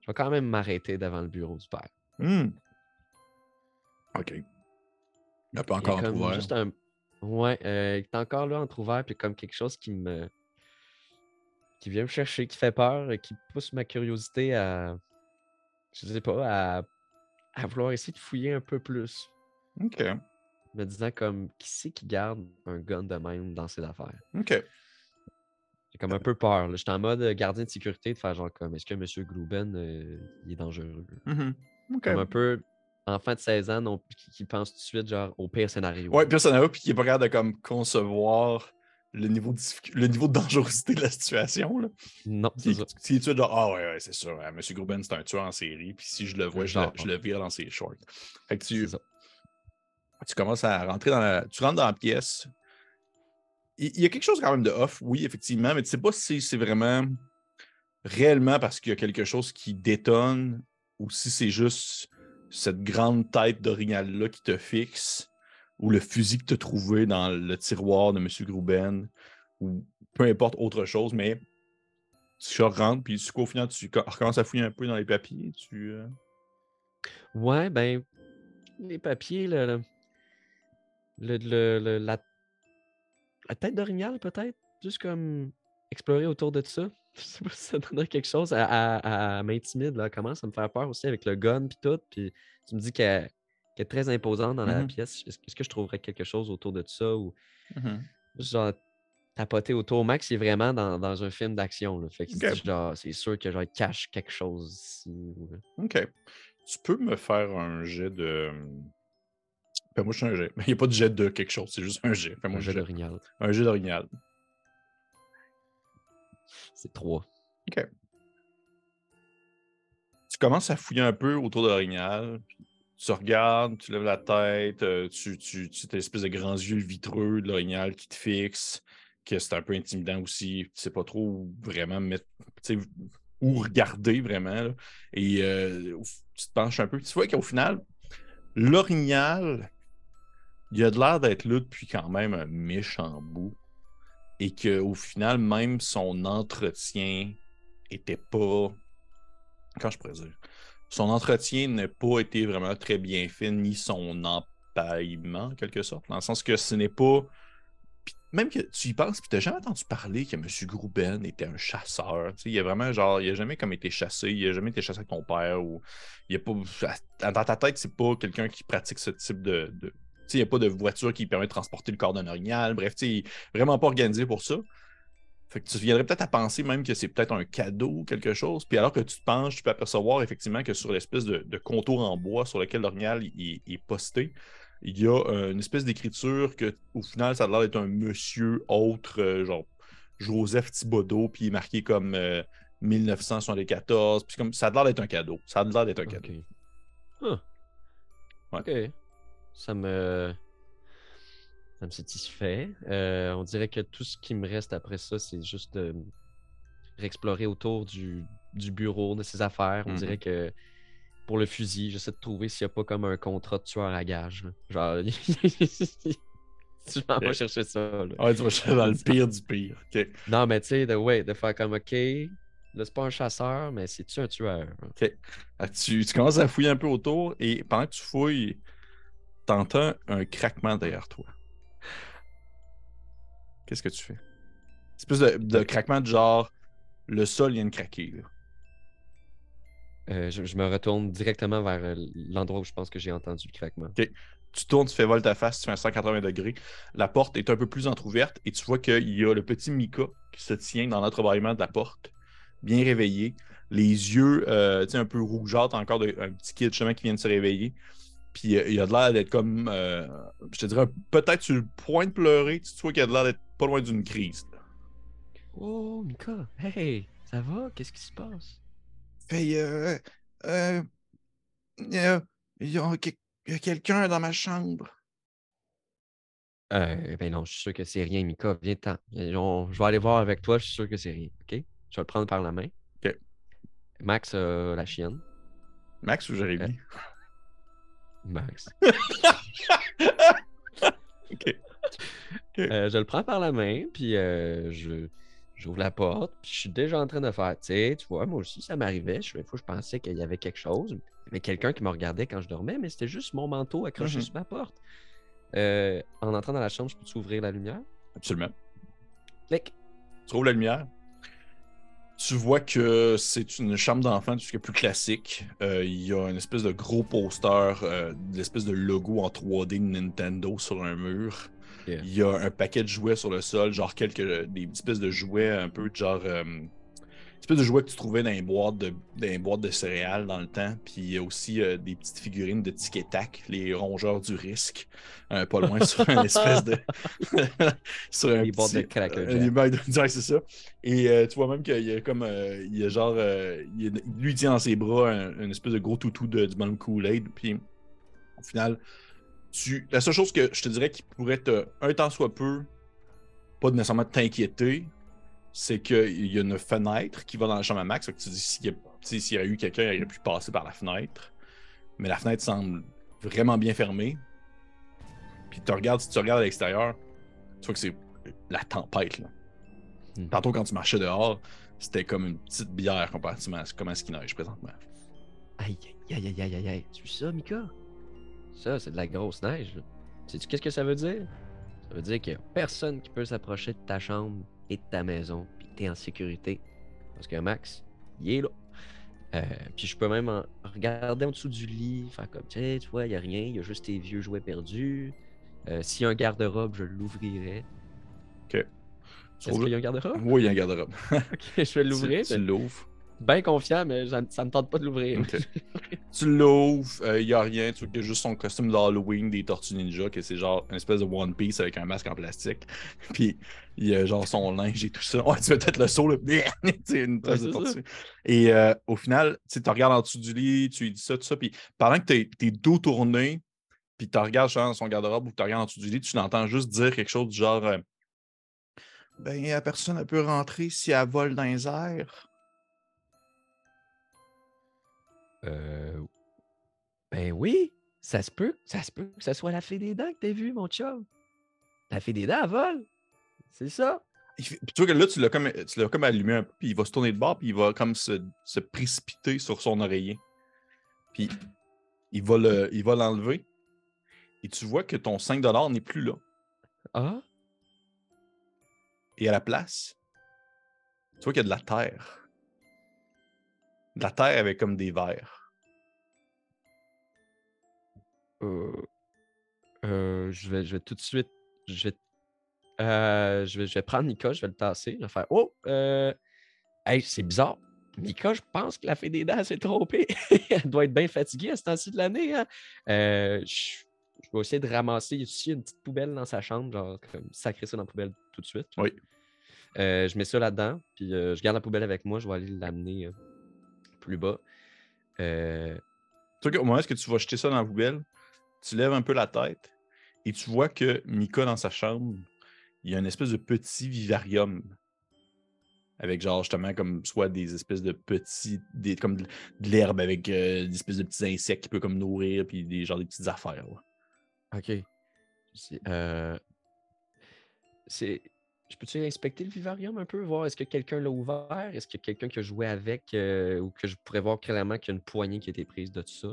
je vais quand même m'arrêter devant le bureau du père. Mmh. OK. Il n'a pas encore ouvert. Juste un... Ouais, euh, il est encore là ouvert puis comme quelque chose qui me. qui vient me chercher, qui fait peur, qui pousse ma curiosité à. Je sais pas, à, à vouloir essayer de fouiller un peu plus. OK. Me disant comme, qui c'est qui garde un gun de même dans ses affaires? OK. Comme un peu peur. J'étais en mode gardien de sécurité de faire genre comme est-ce que M. Grouben euh, il est dangereux? Mmh comme un peu enfant de 16 ans non, qui, pense tout de suite genre au pire scénario. Ouais, pire scénario, puis qui est pas capable de comme concevoir le niveau de, le niveau de dangerosité de la situation. Là. Non, c'est ça. Si tu genre, ah ouais, ouais c'est sûr, M. Grouben, c'est un tueur en série, puis si je le vois, je, le, vire dans ses shorts. Fait que tu, tu commences à rentrer dans la. Tu rentres dans la pièce, il y a quelque chose quand même de off, oui, effectivement, mais tu sais pas si c'est vraiment réellement parce qu'il y a quelque chose qui détonne ou si c'est juste cette grande tête d'orignal-là qui te fixe ou le fusil que tu as trouvé dans le tiroir de M. Grouben ou peu importe autre chose, mais tu rentres puis au final tu recommences à fouiller un peu dans les papiers. Tu, euh Ouais, ben, les papiers, le, le, la tête d'orignal, peut-être? Juste comme explorer autour de ça. Je sais pas si ça donnerait quelque chose à, m'intimider. Là. Comment ça me fait peur aussi avec le gun puis tout. Puis tu me dis qu'elle est très imposante dans la mmh pièce. Est-ce que je trouverais quelque chose autour de ça ou mmh genre tapoter autour? Max il est vraiment dans, un film d'action. Fait que c'est sûr que je cache quelque chose ici. OK. Tu peux me faire un jet de Fais-moi juste un jet. Il n'y a pas de jet de quelque chose, c'est juste un jet. Fais-moi un jet d'orignal. Un jet d'orignal. C'est trois. OK. Tu commences à fouiller un peu autour de l'orignal. Tu regardes, tu lèves la tête, euh, tu, tu, tu as l'espèce de grands yeux vitreux de l'orignal qui te fixe, que c'est un peu intimidant aussi. Tu sais pas trop vraiment mettre, où regarder vraiment. Et euh, tu te penches un peu. Tu vois qu'au final, l'orignal il a de l'air d'être là depuis quand même un méchant bout. Et qu'au final, même son entretien était pas. Quand je pourrais dire? Son entretien n'a pas été vraiment très bien fait, ni son empaillement, en quelque sorte. Dans le sens que ce n'est pas. même que tu y penses, puis tu n'as jamais entendu parler que M. Grouben était un chasseur. Tu sais, il a vraiment, genre, il a jamais comme été chassé, il a jamais été chassé avec ton père, ou il a pas. Dans ta tête, c'est pas quelqu'un qui pratique ce type de, il n'y a pas de voiture qui permet de transporter le corps d'un orignal. Bref, il vraiment pas organisé pour ça. Fait que tu viendrais peut-être à penser même que c'est peut-être un cadeau ou quelque chose. Puis alors que tu te penches, tu peux apercevoir effectivement que sur l'espèce de, contour en bois sur lequel l'orignal est, posté, il y a euh, une espèce d'écriture que au final, ça a l'air d'être un monsieur autre, euh, genre Joseph Thibodeau, puis il est marqué comme 1974. Euh, puis comme ça a l'air d'être un cadeau. Ça a l'air d'être un cadeau. OK ça me. Ça me satisfait. Euh, on dirait que tout ce qui me reste après ça, c'est juste de réexplorer autour du, bureau, de ses affaires. On dirait mm-hmm. que pour le fusil, j'essaie de trouver s'il n'y a pas comme un contrat de tueur à gage. Genre, tu m'en vas chercher ça. Ouais, tu vas chercher dans le pire du pire. Non, mais tu sais, de, ouais, de faire comme OK, là, c'est pas un chasseur, mais c'est-tu un tueur? OK. Ah, tu, tu, commences à fouiller un peu autour et pendant que tu fouilles, t'entends un craquement derrière toi. qu'est-ce que tu fais? Espèce de, de craquement de genre, le sol vient de craquer. Euh, je, me retourne directement vers euh, l'endroit où je pense que j'ai entendu le craquement. Tu tournes, tu fais volte-face, tu fais un 180 degrés. La porte est un peu plus entrouverte et tu vois qu'il y a le petit Mika qui se tient dans l'entrebâillement de la porte, bien réveillé. Les yeux euh, un peu rougeâtres, encore de, un petit kid chemin qui vient de se réveiller. Puis il a l'air d'être comme, je te dirais, peut-être sur le point de pleurer. Tu vois qu'il a l'air d'être pas loin d'une crise. Oh, Mika, hey, ça va? Qu'est-ce qui se passe? Hey, euh, euh, il y a, quelqu'un dans ma chambre. Euh, ben non, je suis sûr que c'est rien, Mika. Viens-t'en. Je vais aller voir avec toi, je suis sûr que c'est rien. OK? Je vais le prendre par la main. OK. Max, la chienne. Max ou Jérémy? Max. OK. je le prends par la main, puis je J'ouvre la porte, puis je suis déjà en train de faire, tu sais, tu vois, moi aussi, ça m'arrivait. Je, fois, je pensais qu'il y avait quelque chose. Il y avait quelqu'un qui me regardait quand je dormais, mais c'était juste mon manteau accroché mm-hmm. sur ma porte. Euh, en entrant dans la chambre, je peux ouvrir la lumière? Absolument. Clic. Tu ouvres la lumière? Tu vois que c'est une chambre d'enfant, tout ce qui est plus classique. Euh, il y a une espèce de gros poster, euh, l'espèce de logo en 3D de Nintendo sur un mur. Il y a un paquet de jouets sur le sol, genre quelques des espèces de jouets un peu genre euh, espèces de jouets que tu trouvais dans les boîtes de, boîtes de céréales dans le temps. Puis il y a aussi euh, des petites figurines de tic et tac, les rongeurs du risque, pas loin sur une espèce de sur un boîtes de cracker euh, c'est ça. Et tu vois même qu'il y a comme il y a genre lui il tient dans ses bras une espèce de gros toutou de, du même Kool-Aid. Puis au final la seule chose que je te dirais qui pourrait te, un temps soit peu, pas nécessairement t'inquiéter, c'est qu'il y a une fenêtre qui va dans la chambre à Max. Que tu dis, s'il y, y, a eu quelqu'un, il aurait pu passer par la fenêtre. Mais la fenêtre semble vraiment bien fermée. Puis tu regardes, si tu regardes à l'extérieur, tu vois que c'est la tempête. Là. Hmm. Tantôt, quand tu marchais dehors, c'était comme une petite bière comparativement à comment ce qui neige présentement. Aïe, aïe, aïe, aïe, aïe, aïe. Tu vois ça, Mika? Ça, c'est de la grosse neige. Sais-tu qu'est-ce que ça veut dire? Ça veut dire qu'il n'y a personne qui peut s'approcher de ta chambre et de ta maison, puis tu es en sécurité. Parce que Max, il est là. Euh, puis je peux même regarder en dessous du lit, faire comme, tu vois, il n'y a rien, il y a juste tes vieux jouets perdus. Euh, S'il y a un garde-robe, je l'ouvrirai. OK. Est-ce qu'il y a un garde-robe? Oui, il y a un garde-robe. ok, je vais l'ouvrir. Tu, tu l'ouvres bien confiant, mais ça, ne me tente pas de l'ouvrir. tu l'ouvres, il euh, n'y a rien, tu vois juste son costume d'Halloween des Tortues Ninja, que c'est genre une espèce de One Piece avec un masque en plastique. Puis il y a genre son linge et tout ça. Ouais, tu veux peut-être le saut, là. une trace de tortue. Et euh, au final, tu regardes en dessous du lit, tu lui dis ça, tout ça. Puis pendant que tu es, dos tourné, puis tu regardes dans son garde-robe ou tu regardes en dessous du lit, tu l'entends juste dire quelque chose du genre. Euh, ben, la personne elle peut rentrer si elle vole dans les airs. Euh, ben oui, ça se peut, ça se peut que ce soit la fée des dents que t'as vu, mon chum. La fée des dents, elle vole. C'est ça. tu vois que là, tu l'as comme, comme allumé un peu, puis il va se tourner de bord, puis il va comme se, se précipiter sur son oreiller. Puis il va, le, il va l'enlever. Et tu vois que ton 5$ n'est plus là. Ah? Et à la place, tu vois qu'il y a de la terre la terre avec comme des vers. Euh, euh, je, vais, je vais tout de suite. Je vais, euh, je vais, je vais prendre Nika, je vais le tasser. Je vais faire Oh, hey, c'est bizarre. Nika, je pense que la fée des dents s'est trompée. Elle doit être bien fatiguée à ce temps-ci de l'année. Hein. je, vais essayer de ramasser ici une petite poubelle dans sa chambre, genre comme sacrer ça dans la poubelle tout de suite. Oui. je mets ça là-dedans, puis je garde la poubelle avec moi, je vais aller l'amener plus bas. Euh... au moment où tu vas jeter ça dans la poubelle, tu lèves un peu la tête et tu vois que Mika, dans sa chambre, il y a une espèce de petit vivarium. Avec genre justement comme soit des espèces de petits, des, comme de, l'herbe avec euh, des espèces de petits insectes qui peut comme nourrir, puis des genre des petites affaires. Ok. Euh, c'est je peux-tu inspecter le vivarium un peu, voir est-ce que quelqu'un l'a ouvert? Est-ce qu'il y a quelqu'un qui a joué avec euh, ou que je pourrais voir clairement qu'il y a une poignée qui a été prise de tout ça?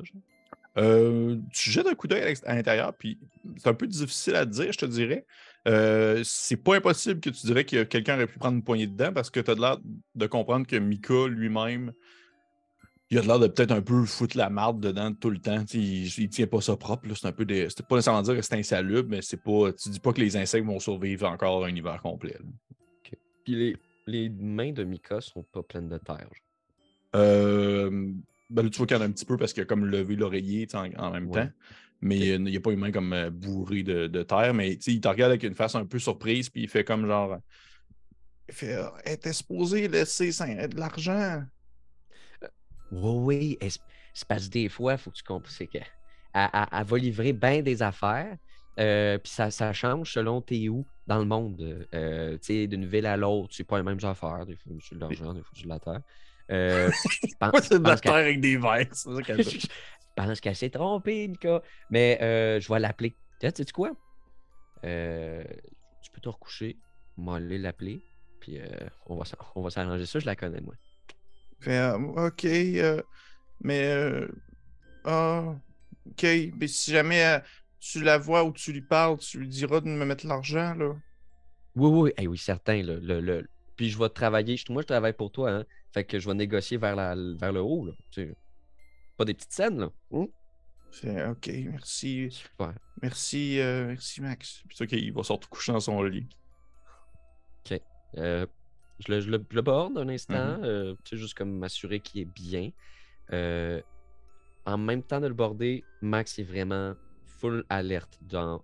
Euh, tu jettes un coup d'œil à l'intérieur, puis c'est un peu difficile à dire, je te dirais. Euh, c'est pas impossible que tu dirais que quelqu'un aurait pu prendre une poignée dedans parce que tu as l'air de comprendre que Mika lui-même, il a l'air de peut-être un peu foutre la marde dedans tout le temps. Il, il, tient pas ça propre. C'est un peu des. C'était pas nécessairement dire que c'est insalubre, mais c'est pas. Tu dis pas que les insectes vont survivre encore un hiver complet. Puis les, les, mains de Mika sont pas pleines de terre. Euh, ben là, tu vois qu'il y en a un petit peu parce qu'il a comme levé l'oreiller en, même temps. Mais il n'y a pas une main comme euh, bourrée de, de, terre. Mais il te regarde avec une face un peu surprise, puis il fait comme genre. Il fait ah, Elle était supposée laisser de l'argent. Oui, oui. C'est parce que des fois, il faut que tu comprennes. C'est qu'elle elle, va livrer bien des affaires. Euh, puis ça, ça, change selon t'es où dans le monde. Euh, tu sais, d'une ville à l'autre, c'est pas les mêmes affaires. Des fois, c'est de l'argent, des fois, c'est de la terre. Euh, c'est de la terre avec des verres. C'est ça qu'elle Je pense qu'elle s'est trompée, Nika. Mais euh, je vais l'appeler. Tu sais quoi? Euh, tu peux te recoucher. Moi, aller l'appeler. Puis on va s'arranger ça. Je la connais, moi. Ok. mais. Ah, ok. Mais si jamais tu la vois ou tu lui parles, tu lui diras de me mettre l'argent, là. Oui, oui, oui, certain. Le, le, Puis je vais travailler. Moi, je travaille pour toi. Hein. Fait que je vais négocier vers, la, vers le haut. Là. Pas des petites scènes, là. Hum? OK, merci. Super. Merci, euh, merci Max. Puis OK, il va sortir coucher dans son lit. OK. Euh, je, le, je, le, borde un instant, mm-hmm. euh, tu sais, juste comme m'assurer qu'il est bien. en même temps de le border, Max est vraiment full alerte dans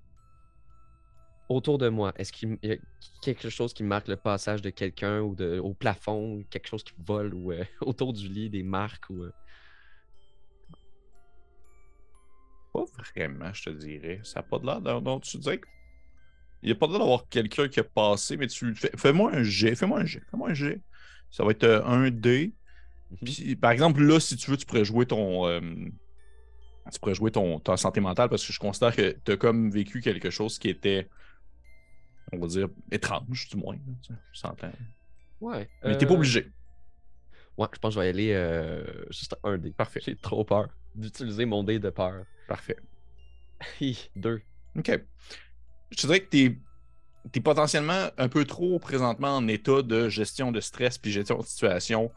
autour de moi. Est-ce qu'il y a quelque chose qui marque le passage de quelqu'un ou de, au plafond, quelque chose qui vole ou euh, autour du lit, des marques ou. Euh? Pas vraiment, je te dirais. Ça n'a pas de l'air. Non, tu dis Il n'y a pas l'air d'avoir quelqu'un qui a passé, mais tu fais. Fais-moi un G. Fais-moi un G. Fais-moi un G. Ça va être euh, un D. Mhm. par exemple, là, si tu veux, tu pourrais jouer ton tu pourrais jouer ton, ta santé mentale parce que je considère que tu as comme vécu quelque chose qui était, on va dire, étrange, du moins. Tu s'entends. Ouais. Mais t'es pas euh, obligé. Ouais, je pense que je vais y aller euh, juste un dé. Parfait. J'ai trop peur d'utiliser mon dé de peur. Parfait. Deux. OK. Je dirais que t'es es potentiellement un peu trop présentement en état de gestion de stress puis gestion de situation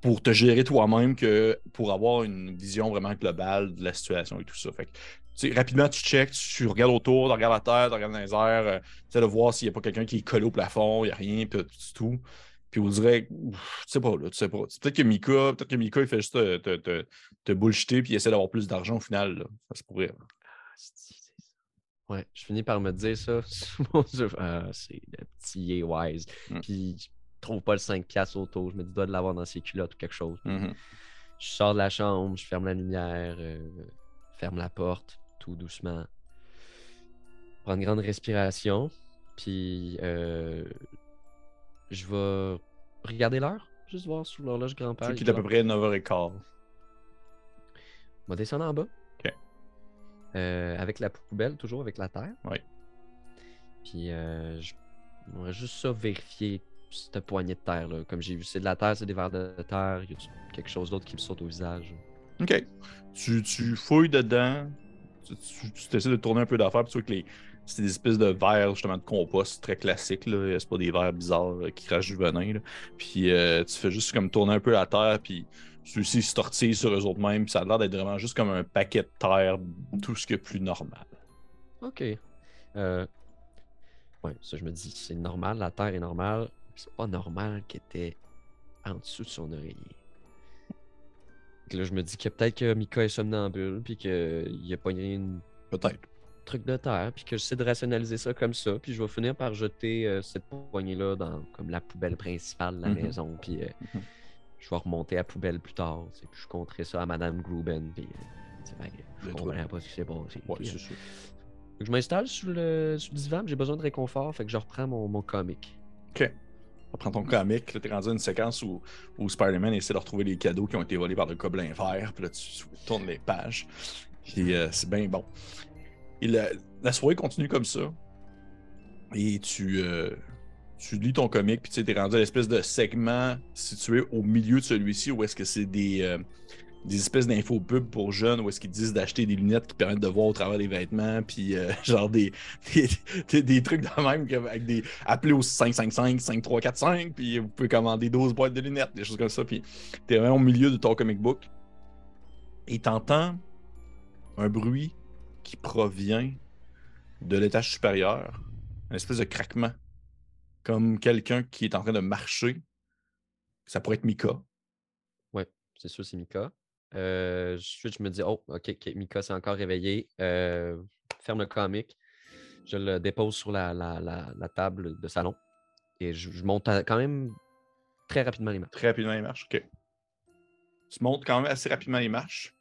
pour te gérer toi-même que pour avoir une vision vraiment globale de la situation et tout ça. Fait que, rapidement, tu checks, tu, regardes autour, tu regardes la terre, tu regardes dans les airs, euh, tu essaies de voir s'il n'y a pas quelqu'un qui est collé au plafond, il n'y a rien, puis tout. Puis on dirait, tu sais pas, là, tu sais pas. Peut-être que Mika, peut-être que Mika, il fait juste te, te, te, te bullshiter puis il essaie d'avoir plus d'argent au final. Là. Ça se pourrait. Ouais, je finis par me dire ça. ah, c'est le petit wise. Mm. Puis trouve pas le 5$ auto. Je me dis, dois de l'avoir dans ses culottes ou quelque chose. Mm-hmm. Je sors de la chambre, je ferme la lumière, euh, ferme la porte, tout doucement. Prends une grande respiration, puis euh, je vais regarder l'heure, juste voir sur l'horloge grand-père. C'est qui est à peu près 9h15. On va descendre en bas. Euh, avec la poubelle, toujours avec la terre. Oui. Puis je on va juste ça vérifier cette poignée de terre. Là. Comme j'ai vu, c'est de la terre, c'est des verres de terre. Il y a quelque chose d'autre qui me saute au visage? Ok. Tu, tu fouilles dedans. Tu, tu, essaies de tourner un peu d'affaires. Tu vois que les, c'est des espèces de verres justement de compost très classiques. Là. C'est pas des verres bizarres qui crachent du venin. Là. Puis euh, tu fais juste comme tourner un peu la terre. Puis ceux-ci se tortillent sur eux autres mêmes. Puis ça a l'air d'être vraiment juste comme un paquet de terre, tout ce qui est plus normal. Ok. Euh... Ouais, ça je me dis, c'est normal, la terre est normale c'est pas normal qu'il était en dessous de son oreiller. là, je me dis que peut-être que Mika est somnambule, puis qu'il a pogné une. Peut-être. Truc de terre, puis que j'essaie de rationaliser ça comme ça, puis je vais finir par jeter euh, cette poignée-là dans comme la poubelle principale de la mm-hmm. maison, puis euh, mm-hmm. Je vais remonter à poubelle plus tard, puis je compterai ça à Madame Gruben, puis euh, je comprends pas ce qui s'est passé. Ouais, sûr. je m'installe sur le, sur le divan, j'ai besoin de réconfort, fait que je reprends mon, mon comic. Ok prends ton comic, là, t'es rendu à une séquence où, où Spider-Man essaie de retrouver les cadeaux qui ont été volés par le gobelin vert, puis là, tu tournes les pages. Puis euh, c'est bien bon. Et la, soirée continue comme ça. Et tu, euh, tu lis ton comic, puis tu es rendu à l'espèce de segment situé au milieu de celui-ci où est-ce que c'est des, euh, des espèces d'infos pubs pour jeunes où est-ce qu'ils disent d'acheter des lunettes qui permettent de voir au travers des vêtements, puis euh, genre des, des, trucs de même avec des. Appelez au 555 5345, puis vous pouvez commander 12 boîtes de lunettes, des choses comme ça, puis t'es vraiment au milieu de ton comic book. Et t'entends un bruit qui provient de l'étage supérieur, une espèce de craquement, comme quelqu'un qui est en train de marcher. Ça pourrait être Mika. Ouais, c'est sûr, c'est Mika. Euh, je me dis, oh, OK, Mika s'est encore réveillé. Euh, ferme le comic. Je le dépose sur la, table de salon. Et je, monte quand même très rapidement les marches. Très rapidement les marches, OK. Tu montes quand même assez rapidement les marches.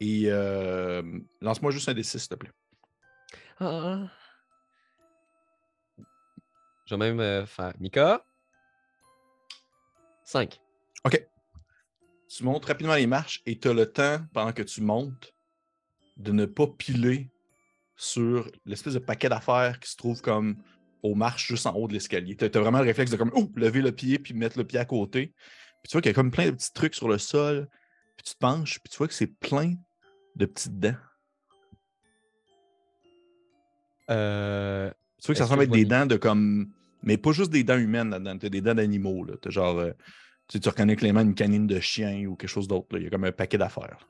Et euh, lance-moi juste un D6, s'il te plaît. Ah. Je vais même faire Mika. 5. OK. Tu montes rapidement les marches et tu as le temps, pendant que tu montes, de ne pas piler sur l'espèce de paquet d'affaires qui se trouve comme aux marches juste en haut de l'escalier. Tu as, vraiment le réflexe de comme oh, lever le pied puis mettre le pied à côté. Puis tu vois qu'il y a comme plein de petits trucs sur le sol. Puis tu te penches, puis tu vois que c'est plein de petites dents. Euh, tu vois que ça ressemble être des dents de comme. Mais pas juste des dents humaines là-dedans, as des dents d'animaux. Là. T'as genre. Euh, tu, tu reconnais clairement une canine de chien ou quelque chose d'autre. Il y a comme un paquet d'affaires.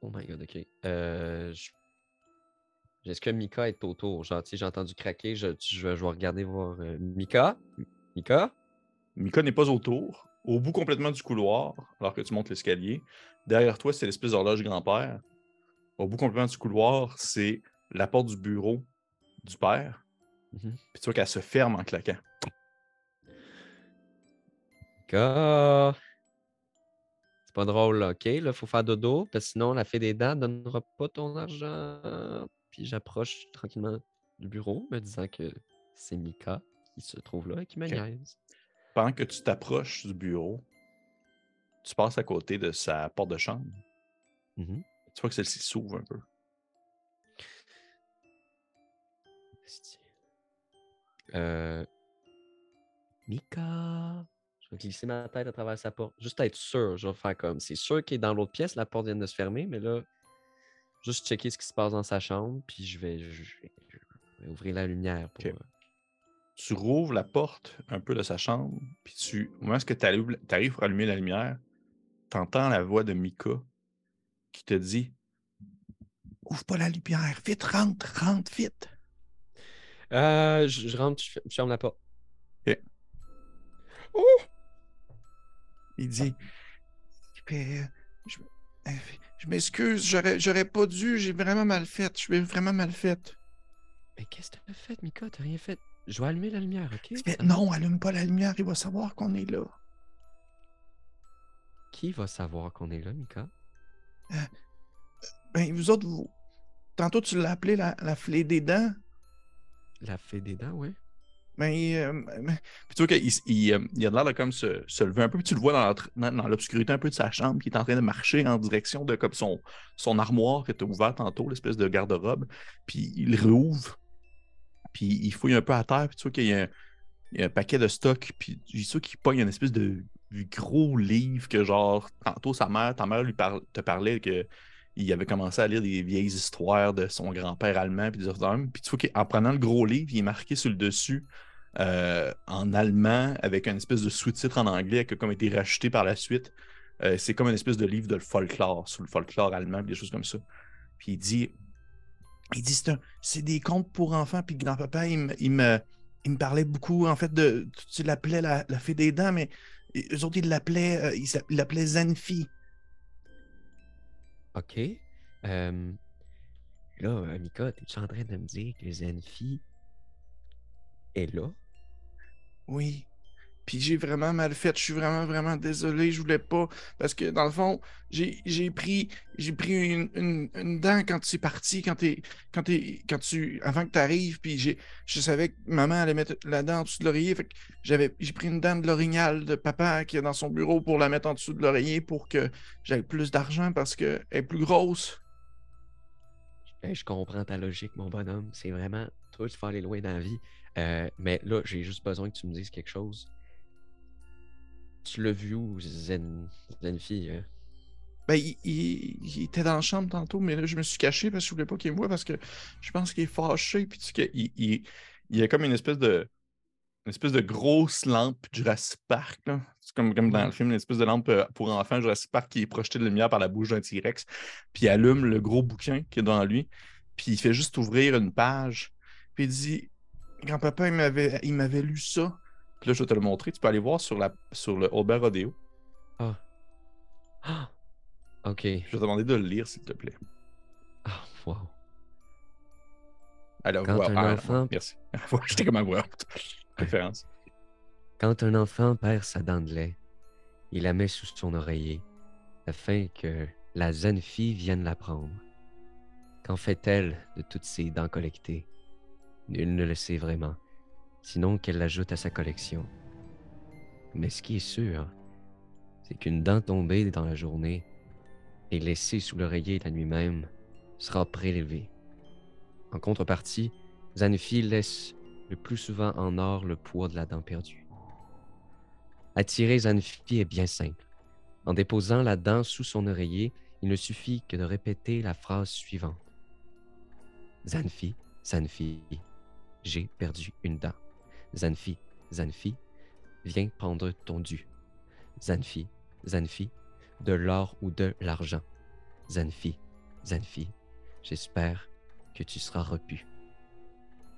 Oh my god, ok. Euh, Est-ce que Mika est autour? Genre, j'ai entendu craquer, je, je, vais regarder voir. Euh, Mika? Mika? Mika n'est pas autour. Au bout complètement du couloir, alors que tu montes l'escalier, derrière toi, c'est l'espèce d'horloge grand-père. Au bout complètement du couloir, c'est la porte du bureau du père. Mm-hmm. Puis tu vois qu'elle se ferme en claquant. C'est pas drôle, OK, là, faut faire dodo, parce que sinon, la fée des dents donnera pas ton argent. Puis j'approche tranquillement du bureau, me disant que c'est Mika qui se trouve là et qui me Pendant que tu t'approches du bureau, tu passes à côté de sa porte de chambre. Mm-hmm. Tu vois que celle-ci s'ouvre un peu. Euh... Mika. Je vais glisser ma tête à travers sa porte. Juste être sûr. Je vais faire comme. C'est sûr qu'il est dans l'autre pièce, la porte vient de se fermer, mais là, juste checker ce qui se passe dans sa chambre, puis je vais, ouvrir la lumière. Pour, euh, Tu rouvres la porte un peu de sa chambre, puis tu. Au moment où tu arrives pour allumer la lumière, tu entends la voix de Mika qui te dit Ouvre pas la lumière, vite, rentre, rentre, vite. Euh, je, rentre, je, ferme la porte. Oh! Il dit euh, Je, m'excuse, j'aurais, j'aurais pas dû, j'ai vraiment mal fait. Je suis vraiment mal fait. Mais qu'est-ce que t'as fait, Mika? T'as rien fait. Je vais allumer la lumière, ok? non, allume pas la lumière, il va savoir qu'on est là. Qui va savoir qu'on est là, Mika? Euh, ben, vous autres, vous. Tantôt, tu l'as appelé la, la flée des dents. La fée des dents, oui. Mais, euh, puis tu vois qu'il il, euh, il a l'air de comme se, lever un peu, puis tu le vois dans, l'obscurité un peu de sa chambre, qui est en train de marcher en direction de comme son, son armoire qui était ouverte tantôt, l'espèce de garde-robe. Puis il rouvre, puis il fouille un peu à terre, puis tu vois qu'il y, a un paquet de stock, puis j'ai sûr qu'il pogne une espèce de gros livre que genre, tantôt sa mère, ta mère lui te parlait que il avait commencé à lire des vieilles histoires de son grand-père allemand, puis des autres. Puis tu vois qu'en prenant le gros livre, il est marqué sur le dessus euh, en allemand avec un espèce de sous-titre en anglais qui a comme été racheté par la suite. Euh, c'est comme une espèce de livre de folklore, sur le folklore allemand, des choses comme ça. Puis il dit, il dit c'est des contes pour enfants. Puis grand-papa, il, me, il, me, parlait beaucoup, en fait, de. Tu l'appelais la, fée des dents, mais eux autres, ils l'appelaient, euh, il l'appelait Zanfi. OK. Euh, là, Mika, es-tu en train de me dire que Zenfi est là? Oui. Puis j'ai vraiment mal fait. Je suis vraiment, vraiment désolé. Je voulais pas. Parce que dans le fond, j'ai pris pris une, une, dent quand tu es parti, quand, es, quand, quand tu. avant que tu arrives. Puis je savais que maman allait mettre la dent en dessous de l'oreiller. Fait que j'avais j'ai pris une dent de l'orignal de papa qui est dans son bureau pour la mettre en dessous de l'oreiller pour que j'aie plus d'argent parce qu'elle est plus grosse. je comprends ta logique, mon bonhomme. C'est vraiment. Toi, tu vas aller loin dans la vie. Euh, mais là, j'ai juste besoin que tu me dises quelque chose. Tu l'as vu où, Zen... Zenfi? Hein? Ben, il, était dans la chambre tantôt, mais là, je me suis caché parce que je voulais pas qu'il me voit parce que je pense qu'il est fâché. Puis il, il, il, y a comme une espèce de une espèce de grosse lampe Jurassic Park. C'est comme, comme dans le film, une espèce de lampe euh, pour enfants Jurassic Park qui est projetée de lumière par la bouche d'un T-Rex. Puis il allume le gros bouquin qui est devant lui. Puis il fait juste ouvrir une page. Puis il dit Grand-papa, il m'avait, il m'avait lu ça. Puis là, je vais te le montrer. Tu peux aller voir sur, la, sur le Albert Rodeo. Ah. Ah. Ok. Je vais te demander de le lire, s'il te plaît. Ah, wow. Alors, Quand un ah, enfant... Merci. J'étais comme un voix. Préférence. Quand un enfant perd sa dent de lait, il la met sous son oreiller afin que la jeune fille vienne la prendre. Qu'en fait-elle de toutes ces dents collectées? Nul ne le sait vraiment, sinon qu'elle l'ajoute à sa collection. Mais ce qui est sûr, c'est qu'une dent tombée dans la journée et laissée sous l'oreiller la nuit même sera prélevée. En contrepartie, Zanfi laisse le plus souvent en or le poids de la dent perdue. Attirer Zanfi est bien simple. En déposant la dent sous son oreiller, il ne suffit que de répéter la phrase suivante. Zanfi, Zanfi, j'ai perdu une dent. Zanfi, Zanfi, viens prendre ton dû. Zanfi, Zanfi, de l'or ou de l'argent. Zanfi, Zanfi, j'espère que tu seras repu.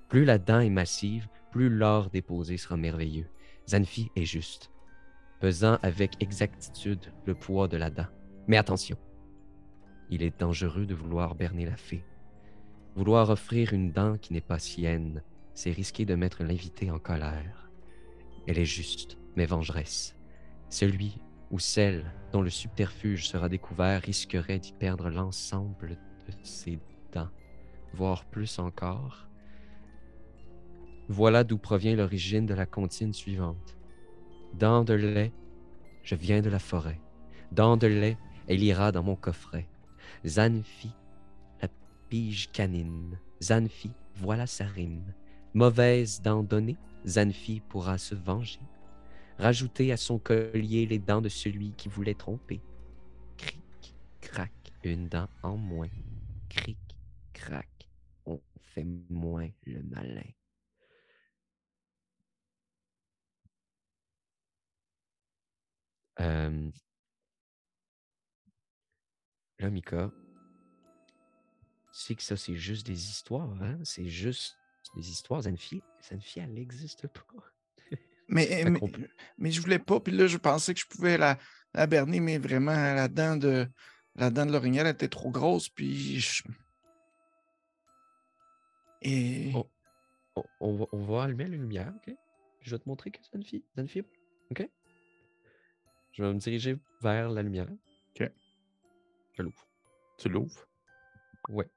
Plus la dent est massive, plus l'or déposé sera merveilleux. Zanfi est juste, pesant avec exactitude le poids de la dent. Mais attention, il est dangereux de vouloir berner la fée. Vouloir offrir une dent qui n'est pas sienne, c'est risquer de mettre l'invité en colère. Elle est juste, mais vengeresse. Celui ou celle dont le subterfuge sera découvert risquerait d'y perdre l'ensemble de ses dents, voire plus encore, voilà d'où provient l'origine de la comptine suivante. Dans de lait, je viens de la forêt. Dans de lait, elle ira dans mon coffret. Zanfi, la pige canine. Zanfi, voilà sa rime. Mauvaise dent donnée, Zanfi pourra se venger. Rajouter à son collier les dents de celui qui voulait tromper. Cric, crac, une dent en moins. Cric, crac, on fait moins le malin. Euh, là, Mika, c'est que ça, c'est juste des histoires, hein? C'est juste des histoires. Zanfi, Zanfi, elle n'existe pas. mais, mais, mais, je voulais pas, puis là, je pensais que je pouvais la, la berner, mais vraiment, la dent de la dent de l'orignal était trop grosse, puis Et... On, va, on, va, allumer la lumière, OK? Je vais te montrer que Zanfi, Zanfi, OK? Je vais me diriger vers la lumière. OK. Je l'ouvre. Tu l'ouvres? Ouais.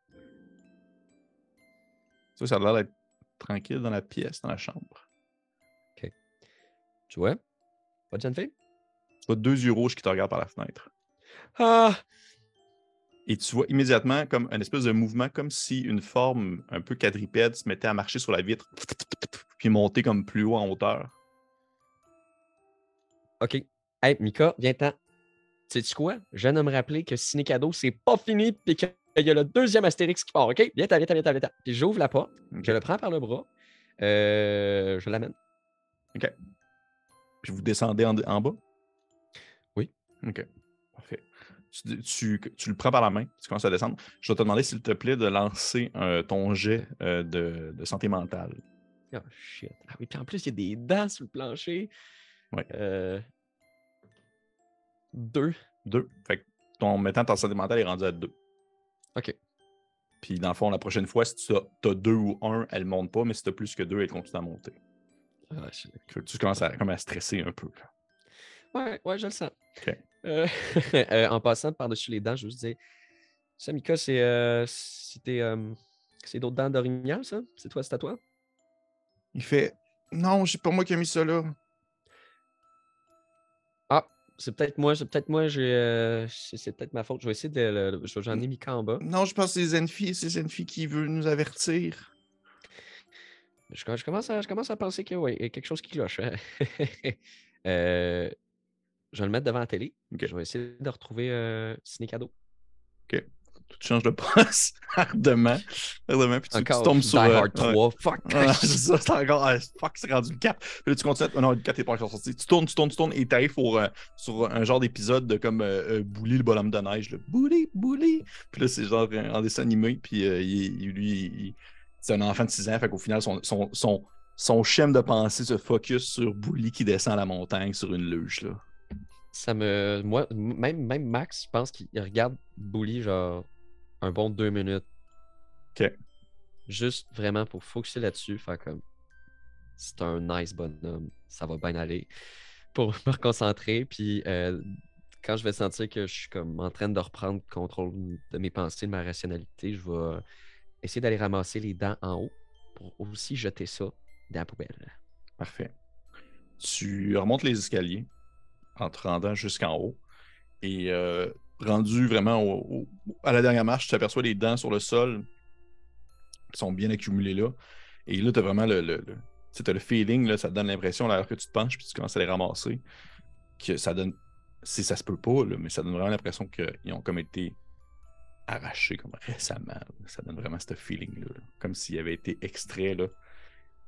Ça, ça a l'air d'être tranquille dans la pièce, dans la chambre. OK. Tu vois? Pas de jeune fille? Tu vois deux yeux rouges qui te regardent par la fenêtre. Ah! Et tu vois immédiatement comme un espèce de mouvement, comme si une forme un peu quadripède se mettait à marcher sur la vitre, puis monter comme plus haut en hauteur. OK. Hey, Mika, viens-t'en. Sais-tu quoi? Je viens de me rappeler que Ciné Cadeau, c'est pas fini, puis qu'il y a le deuxième Astérix qui part, OK? Viens-t'en, viens-t'en, viens-t'en, viens Puis j'ouvre la porte, je le prends par le bras, euh, je l'amène. OK. Puis vous descendez en, bas? Oui. OK. Parfait. Tu, le prends par la main, tu commences à descendre. Je vais te demander, s'il te plaît, de lancer euh, ton jet euh, de, santé mentale. Oh shit. Ah oui, puis en plus, il y a des dents sur le plancher. Oui. Euh, deux. Deux. Fait que ton mettant ta santé mentale est rendu à deux. OK. Puis dans le fond, la prochaine fois, si tu as, deux ou un, elle ne monte pas, mais si tu as plus que deux, elle continue à monter. Ah, tu commences à, comme à stresser un peu. Ouais, ouais, je le sens. OK. Euh, euh, en passant par-dessus les dents, je vous dis, Samika, c'est euh, c'est d'autres dents d'orignal, ça? C'est toi, c'est à toi? Il fait Non, c'est pas moi qui ai mis ça là. C'est peut-être moi, c'est peut-être moi, euh, c'est peut-être ma faute. Je vais essayer de. J'en ai mis qu'en bas. Non, je pense que c'est Zenfi, c'est Zenfi qui veut nous avertir. Je, commence, à, je commence à penser qu'il y a quelque chose qui cloche. Hein. Euh, je vais le mettre devant la télé. Je vais essayer de retrouver euh, Ciné Cadeau. OK tu changes de poste ardemment. ardemment puis tu, encore, tu tombes sur. Die Hard 3. Fuck. c'est ça, c'est encore. Ah, fuck, c'est rendu le 4. Puis là, tu continues. Oh non, le 4 est pas encore sorti. Tu tournes, tu tournes, tu tournes et t'arrives pour, euh, sur un genre d'épisode de comme euh, euh Bouli, le bonhomme de neige. Là. Bouli, Bouli. Puis là, c'est genre en dessin animé. Puis euh, il, lui, c'est un enfant de 6 ans. Fait qu'au final, son, son, son, son schème de pensée se focus sur Bouli qui descend la montagne sur une luge. Là. Ça me. Moi, même, même Max, je pense qu'il regarde Bouli genre un bon deux minutes. OK. Juste vraiment pour focuser là-dessus, faire comme c'est un nice bonhomme, ça va bien aller. Pour me reconcentrer, puis euh, quand je vais sentir que je suis comme en train de reprendre contrôle de mes pensées, de ma rationalité, je vais essayer d'aller ramasser les dents en haut pour aussi jeter ça dans la poubelle. Parfait. Tu remontes les escaliers en te rendant jusqu'en haut et euh, rendu vraiment à la dernière marche, tu t'aperçois les dents sur le sol qui sont bien accumulées là. Et là, tu as vraiment le, le, le feeling, là, ça te donne l'impression, alors que tu te penches puis tu commences à les ramasser, que ça donne. Si ça se peut pas, mais ça donne vraiment l'impression qu'ils ont comme été arrachés comme récemment. Ça donne vraiment ce feeling-là. Comme s'ils avaient été extraits. Là.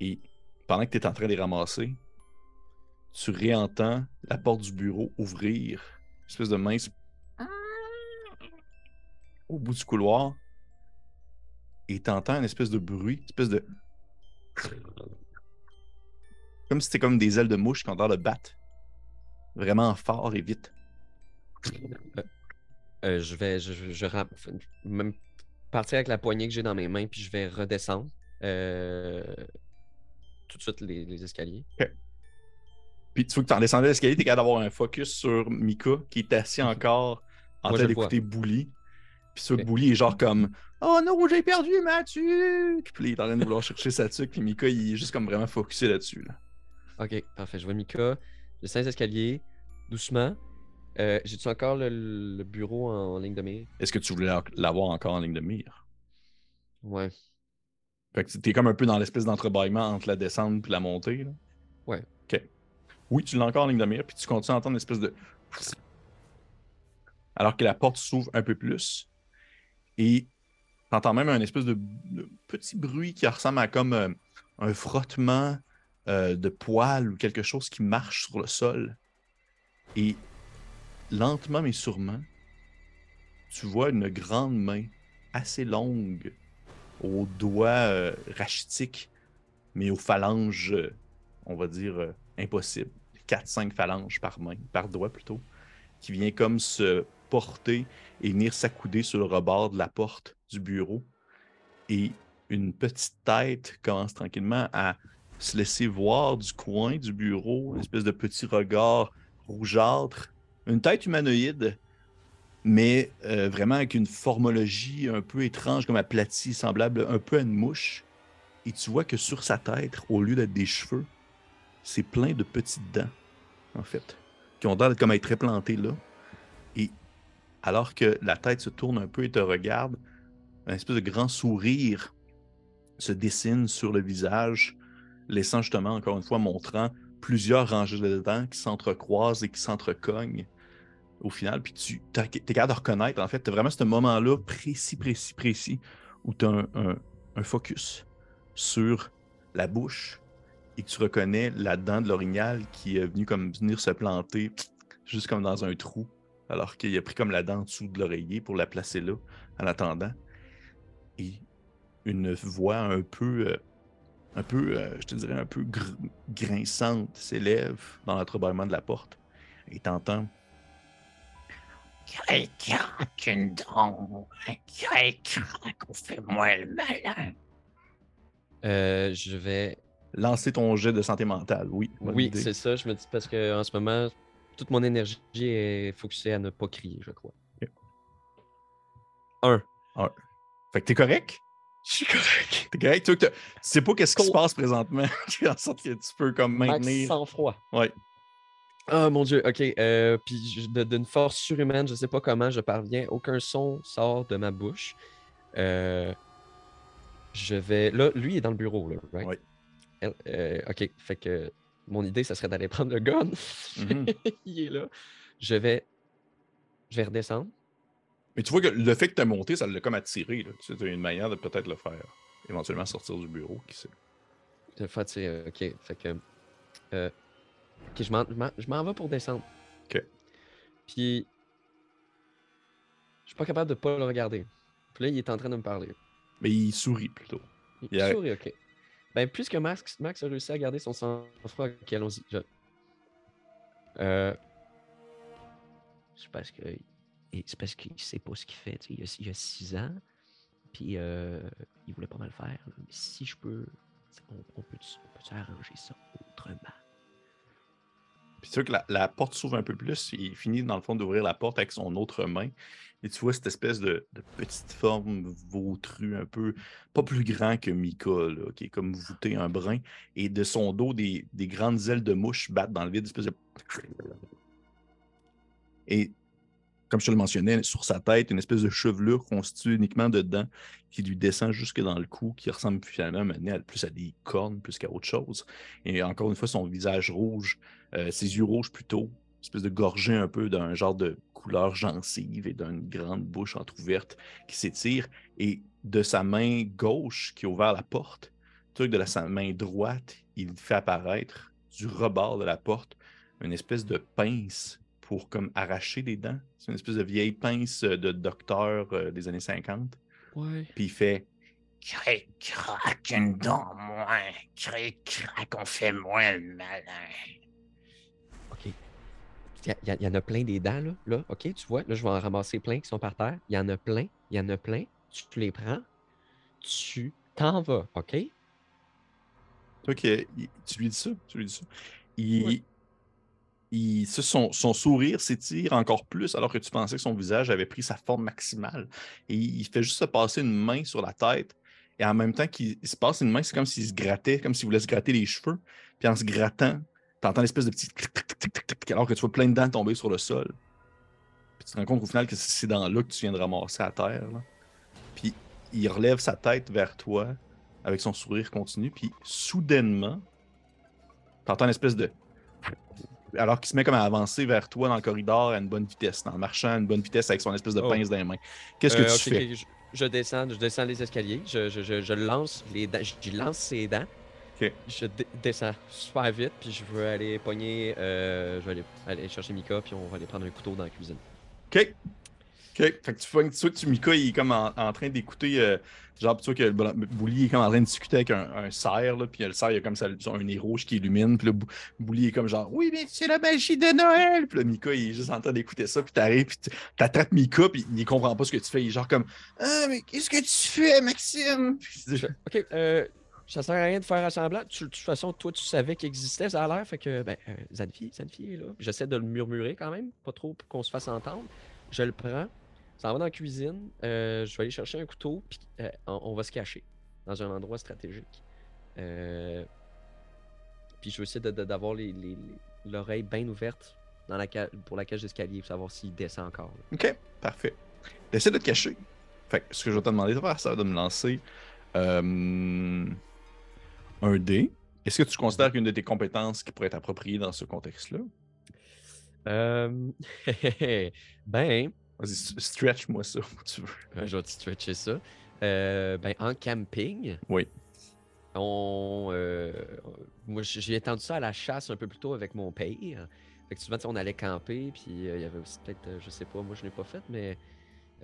Et pendant que tu es en train de les ramasser, tu réentends la porte du bureau ouvrir, une espèce de mince au bout du couloir et t'entends une espèce de bruit, une espèce de. Comme si c'était comme des ailes de mouche qui ont l'air de battre. Vraiment fort et vite. Euh, euh, je vais. Je, je, même partir avec la poignée que j'ai dans mes mains, puis je vais redescendre euh, tout de suite les, escaliers. Puis tu vois que tu en descendais l'escalier, t'es capable d'avoir un focus sur Mika qui est assis mhm. encore en train d'écouter Bouli. Puis ce Bouli est genre comme Oh non, j'ai perdu ma tuque! Puis il est en train de vouloir chercher sa tuque, puis Mika il est juste comme vraiment focusé là-dessus. Là. Ok, parfait. Je vois Mika. Je descends les escaliers, doucement. Euh, J'ai-tu encore le, bureau en, ligne de mire? Est-ce que tu voulais l'avoir encore en ligne de mire? Ouais. Fait que t'es comme un peu dans l'espèce d'entrebâillement entre la descente et la montée. Là. Ouais. Ok. Oui, tu l'as encore en ligne de mire, puis tu continues à entendre une espèce de. Alors que la porte s'ouvre un peu plus. Et t'entends même un espèce de, petit bruit qui ressemble à comme euh, un frottement euh, de poils ou quelque chose qui marche sur le sol. Et lentement mais sûrement, tu vois une grande main assez longue, aux doigts euh, rachitiques, mais aux phalanges, on va dire, impossibles. 4-5 phalanges par main, par doigt plutôt, qui vient comme se porter et venir s'accouder sur le rebord de la porte du bureau. Et une petite tête commence tranquillement à se laisser voir du coin du bureau, une espèce de petit regard rougeâtre, une tête humanoïde, mais euh, vraiment avec une formologie un peu étrange, comme aplatie, semblable un peu à une mouche. Et tu vois que sur sa tête, au lieu d'être des cheveux, c'est plein de petites dents, en fait, qui ont l'air comme être réplantées là. Et alors que la tête se tourne un peu et te regarde, un espèce de grand sourire se dessine sur le visage, laissant justement, encore une fois, montrant plusieurs rangées de dents qui s'entrecroisent et qui s'entrecognent au final. Puis tu es capable de reconnaître, en fait, tu vraiment ce moment-là précis, précis, précis, où tu as un, un, focus sur la bouche et que tu reconnais la dent de l'orignal qui est venue comme venir se planter juste comme dans un trou alors qu'il a pris comme la dent en dessous de l'oreiller pour la placer là, en attendant. Et une voix un peu, euh, un peu, euh, je te dirais, un peu grinçante s'élève dans l'entrebâillement de la porte. Et t'entends. Quelqu'un qu'une dent, quelqu'un qu'on fait moins le malin. Euh, je vais lancer ton jet de santé mentale, oui. Oui, c'est ça. Je me dis parce qu'en ce moment, toute mon énergie est focusée à ne pas crier, je crois. Un. Un. Fait que t'es correct? Je suis correct. T'es correct? Tu, sais pas qu'est-ce qui se passe présentement, en sorte que tu peux comme maintenir. sans froid. Ouais. Ah mon dieu, ok. Euh, puis d'une force surhumaine, je sais pas comment je parviens. Aucun son sort de ma bouche. Euh, je vais. Là, lui est dans le bureau, là, right? Oui. Euh, ok, fait que mon idée, ça serait d'aller prendre le gun. Mhm. Il est là. Je vais, je vais redescendre. Mais tu vois que le fait que tu as monté, ça l'a comme attiré. Là. Tu sais, as une manière de peut-être le faire. Éventuellement sortir du bureau, qui sait. Euh, OK. Fait que. euh, OK, je m'en- je m'en je m'en vais pour descendre. OK. Puis. Je suis pas capable de pas le regarder. Puis là, il est en train de me parler. Mais il sourit plutôt. Il sourit, OK. Ben, puisque Max, Max a réussi à garder son sang-froid, allons-y. Je... Euh... C'est parce que. C'est parce qu'il sait pas ce qu'il fait. Il, a, a six ans. Puis euh, il voulait pas mal faire. si je peux. On, on peut, on peut arranger ça autrement? Puis tu vois que la, porte s'ouvre un peu plus. Il finit dans le fond d'ouvrir la porte avec son autre main. Et tu vois cette espèce de, petite forme vautrue, un peu pas plus grand que Mika, là, qui est comme voûté un brin. Et de son dos, des, des grandes ailes de mouche battent dans le vide, espèce de. Et comme je te le mentionnais, sur sa tête, une espèce de chevelure constituée uniquement de dents qui lui descend jusque dans le cou, qui ressemble finalement maintenant plus à des cornes plus qu'à autre chose. Et encore une fois, son visage rouge, euh, ses yeux rouges plutôt, une espèce de gorgée un peu d'un genre de couleur gencive et d'une grande bouche entrouverte qui s'étire. Et de sa main gauche qui a ouvert la porte, que de la, sa main droite, il fait apparaître du rebord de la porte une espèce de pince pour comme arracher des dents. C'est une espèce de vieille pince euh, de docteur euh, des années 50. Ouais. Puis il fait Cric, crac, une dent moins. Cric, crac, on fait moins le malin. OK. Il y, y y en a plein des dents, là. là. OK, tu vois, là, je vais en ramasser plein qui sont par terre. Il y en a plein. Il y en a plein. Tu les prends. Tu t'en vas, OK? Toi, il- tu lui dis ça, tu lui dis ça? Il, Ouais. Son, son sourire s'étire encore plus alors que tu pensais que son visage avait pris sa forme maximale. Et il fait juste se passer une main sur la tête. Et en même temps qu'il il se passe une main, c'est comme s'il se grattait, comme s'il voulait se gratter les cheveux. Puis en se grattant, tu entends l'espèce de petit alors que tu vois plein de dents tomber sur le sol. Puis tu te rends compte au final que c'est ces dents-là que tu viens de ramasser à terre. là. Puis il relève sa tête vers toi avec son sourire continu, puis soudainement, t'entends une espèce de. Alors qu'il se met comme à avancer vers toi dans le corridor à une bonne vitesse, en marchant à une bonne vitesse avec son espèce de Oh. pince dans les mains. Qu'est-ce que Euh, tu ok, fais? je, je descends, je descends les escaliers. Je, je, je, je lance les dents. Je, lance ses dents. Je descends super vite, puis je veux aller pogner. euh, je vais aller, aller chercher Mika, puis on va aller prendre un couteau dans la cuisine. OK. Fait que tu vois que tu, Mika, il est comme en, en train d'écouter. euh, genre, tu vois que Bouli est comme en train de discuter avec un, un cerf, là, puis le cerf, il a comme ça un nez rouge qui illumine, puis le Bou- Bouli est comme genre, oui, mais c'est la magie de Noël. Puis le Mika, il est juste en train d'écouter ça, puis t'arrives, puis t'attrapes Mika, puis il comprend pas ce que tu fais. Il est genre comme, ah, mais qu'est-ce que tu fais, Maxime? Puis fais, ok, euh, ça sert à rien de faire assemblant. Tu- De toute façon, toi, tu savais qu'il existait, ça a l'air. Fait que, ben, euh, Zanfi, Zanfi est là. J'essaie de le murmurer quand même, pas trop pour qu'on se fasse entendre. Je le prends, ça va dans la cuisine. euh, je vais aller chercher un couteau, puis euh, on, on va se cacher dans un endroit stratégique. Euh, puis je vais essayer d'avoir l'oreille bien ouverte dans la ca- pour la cage d'escalier pour savoir s'il descend encore. là. OK, parfait. Essaie de te cacher. Fait que ce que je vais te demander de faire, c'est de me lancer un dé. Est-ce que tu considères qu'une de tes compétences qui pourrait être appropriée dans ce contexte-là? Ben, Vas-y, stretch-moi ça, où tu veux. Euh, je vais te stretcher ça. Euh, ben, en camping, Oui. on, euh, moi, j'ai entendu ça à la chasse un peu plus tôt avec mon père. Fait que souvent, on allait camper, puis euh, il y avait aussi peut-être, je sais pas, moi je l'ai pas fait, mais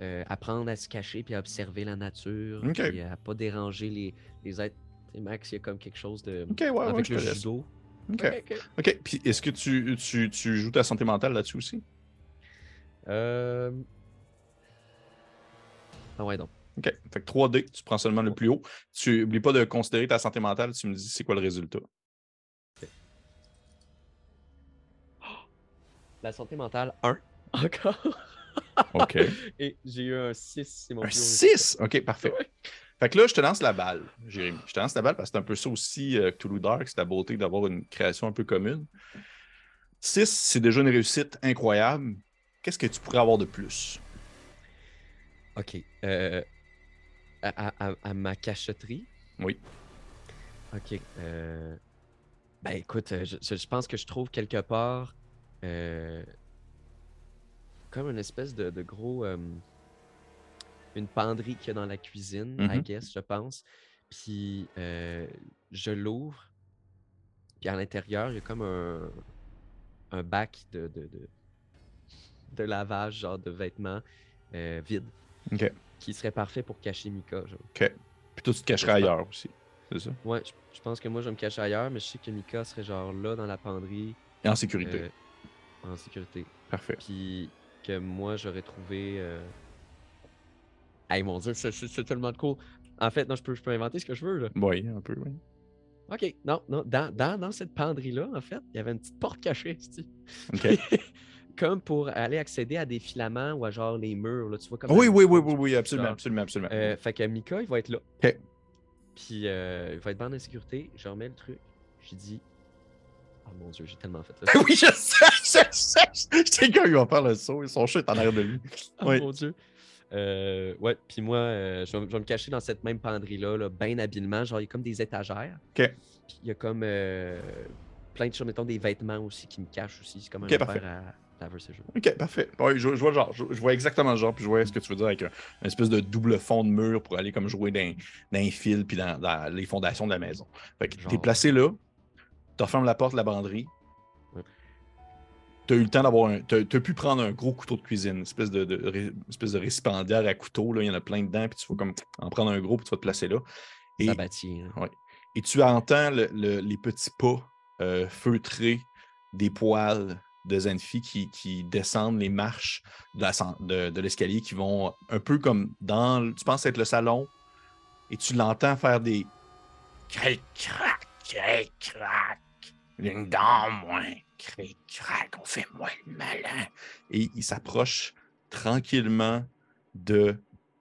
euh, apprendre à se cacher, puis à observer la nature, Ok. puis à pas déranger les, les êtres. Sais, Max, il y a comme quelque chose de. Ok, ouais, avec je le judo. Ok. Ok, ok. Ok, puis est-ce que tu, tu, tu joues ta santé mentale là-dessus aussi? Euh... Ah ouais, donc. Ok, fait que 3D, tu prends seulement le plus haut. Tu n'oublies pas de considérer ta santé mentale, tu me dis c'est quoi le résultat. La santé mentale, 1. Encore. Ok. Et j'ai eu un 6, c'est mon Un plus haut résultat. 6! Ok, parfait. Ouais. Fait que là, je te lance la balle, Jérémy. Je te lance la balle parce que c'est un peu ça aussi, euh, Cthulhu Dark, c'est la beauté d'avoir une création un peu commune. 6, c'est déjà une réussite incroyable. Qu'est-ce que tu pourrais avoir de plus? Ok. Euh, à, à- à- à ma cachotterie. Oui. Ok. euh, Ben écoute, euh, je, je pense que je trouve quelque part euh, comme une espèce de, de gros. une penderie qu'il y a dans la cuisine, I Mhm. guess, je pense. Puis euh, je l'ouvre. Puis à l'intérieur, il y a comme un, un bac de, de, de, de lavage, genre de vêtements euh, vide, OK. qui serait parfait pour cacher Mika. Genre. OK. Puis toi, tu te cacherais ailleurs aussi. C'est ça? Ouais, je, je pense que moi, je vais me cacher ailleurs, mais je sais que Mika serait genre là dans la penderie, Et en sécurité. euh, en sécurité. Parfait. Puis que moi, j'aurais trouvé. Euh... Hey mon dieu, c'est- tellement cool. En fait, non, je peux, je peux inventer ce que je veux. Là. Oui, un peu, oui. Ok, non, non. Dans, dans, dans cette penderie-là, en fait, il y avait une petite porte cachée. c'ti. OK. comme pour aller accéder à des filaments ou à genre les murs. Là, tu vois, comme oui, oui, oui, oui, oui, absolument, absolument, absolument. Euh, fait que Mika, il va être là. Puis euh, il va être bande d'insécurité. Je remets le truc. J'ai dit. Oh mon dieu, j'ai tellement fait ça. oui, je sais, je sais. Je sais qu'il va faire le saut. Son chat est en arrière de lui. Oh Oui. mon dieu. Euh, ouais, puis moi, euh, je, vais, je vais me cacher dans cette même penderie-là, là, bien habilement. Genre, il y a comme des étagères. OK. Puis il y a comme euh, plein de choses, mettons des vêtements aussi qui me cachent aussi. C'est comme un OK, parfait. affaire à laver. OK, parfait. Je, je vois le genre. Je, je vois exactement le genre, puis je vois ce que tu veux dire avec un, une espèce de double fond de mur pour aller comme jouer dans, dans les fils puis dans, dans les fondations de la maison. Fait que t'es placé là, tu refermes la porte de la banderie. Ouais. Tu as eu le temps d'avoir un. Tu as, pu prendre un gros couteau de cuisine, une espèce de, de ré- espèce de récipiendaire à couteau. Là, il y en a plein dedans, puis tu vas comme en prendre un gros, puis tu vas te placer là. Et, Sabatier. hein. et tu entends le- le- les petits pas euh, feutrés des poils de Zenfi qui, qui descendent les marches de l'escalier qui vont un peu comme dans. Tu penses être le salon et tu l'entends faire des. Cric-crac, cric-crac. Une dent en moins. Cric-crac, on fait moins le malin. Et il s'approche tranquillement de,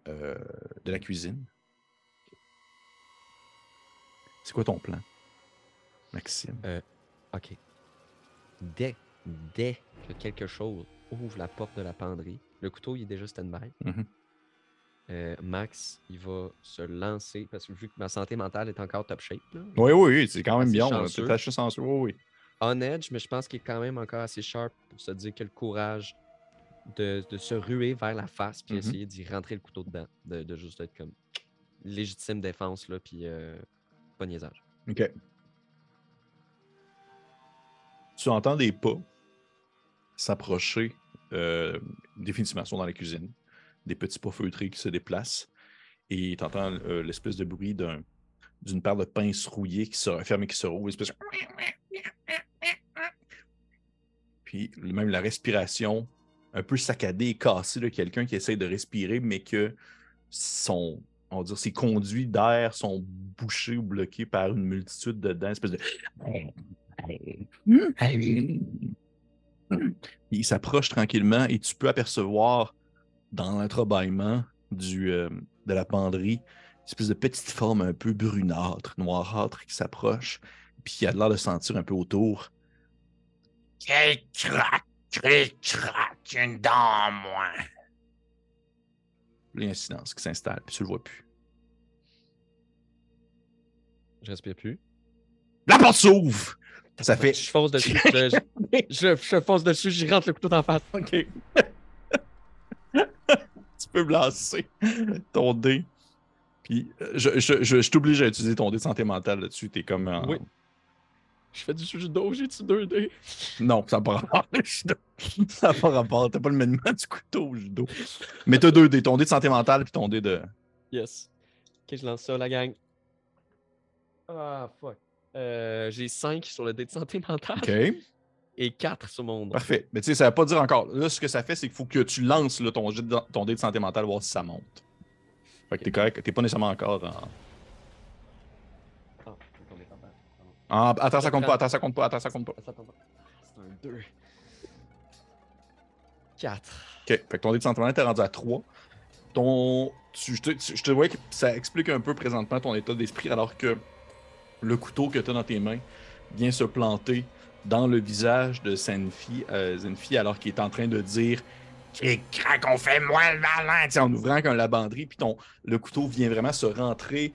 euh, de la cuisine. C'est quoi ton plan, Maxime? OK. Dès, dès que quelque chose ouvre la porte de la penderie, le couteau, il est déjà stand-by. Mhm. Euh, Max, il va se lancer parce que vu que ma santé mentale est encore top shape, là, Oui, oui, oui, c'est quand même bien. C'est assez chanceux. Oui, oui. on edge, mais je pense qu'il est quand même encore assez sharp pour se dire que le courage de, de se ruer vers la face puis Mhm. essayer d'y rentrer le couteau dedans, de, de juste être comme légitime défense, là, puis euh, pas niaisage. OK. Tu entends des pas s'approcher euh, définitivement, ils sont dans la cuisine. Des petits pas feutrés qui se déplacent. Et tu entends euh, l'espèce de bruit d'un- d'une paire de pinces rouillées qui se referment et qui se rouvrent. Espèce de- Puis même la respiration un peu saccadée et cassée de quelqu'un qui essaie de respirer, mais que son, on va dire, ses conduits d'air sont bouchés ou bloqués par une multitude de dents, espèce de il s'approche tranquillement et tu peux apercevoir dans l'entrebâillement du, euh, de la penderie une espèce de petite forme un peu brunâtre, noirâtre qui s'approche, puis qui a l'air de sentir un peu autour. Cric-crac, cric-crac, une dent en moins. Il y a un silence qui s'installe, puis tu le vois plus. Je respire plus. La porte s'ouvre! Ça fait. Je fonce dessus. je, je, je fonce dessus, j'y rentre le couteau d'en face. OK. tu peux me lancer ton dé. Puis euh, je, je, je, je t'oblige à utiliser ton dé de santé mentale là-dessus. T'es comme. Oui. Je fais du judo, j'ai-tu deux dés? Non, ça n'a pas rapport. le judo. ça n'a pas rapport. T'as pas le maniement du couteau au judo. Mais t'as deux dés. Ton dé de santé mentale puis ton dé de. Yes. Ok, je lance ça, la gang. Ah, fuck. Euh, j'ai 5 sur le dé de santé mentale OK. et 4 sur mon nom. Parfait. Mais tu sais, ça ne veut pas dire encore. Là, ce que ça fait, c'est qu'il faut que tu lances là, ton, jet de- ton dé de santé mentale, voir si ça monte. Fait que t'es correct. T'es pas nécessairement encore. Ah, est capable. en- Attends, ça compte pas. Attends, ça compte pas. Attends, ça compte pas. Attends, attends, attends. C'est un 2. 4. OK. Fait que ton dé de santé mentale est rendu à 3. Ton. tu- je, te, tu- je te vois que ça explique un peu présentement ton état d'esprit alors que le couteau que tu as dans tes mains vient se planter dans le visage de Zenfi, euh, Zenfi alors qu'il est en train de dire Cric-crac, on fait moins le malin. en ouvrant comme la banderie, puis ton, le couteau vient vraiment se rentrer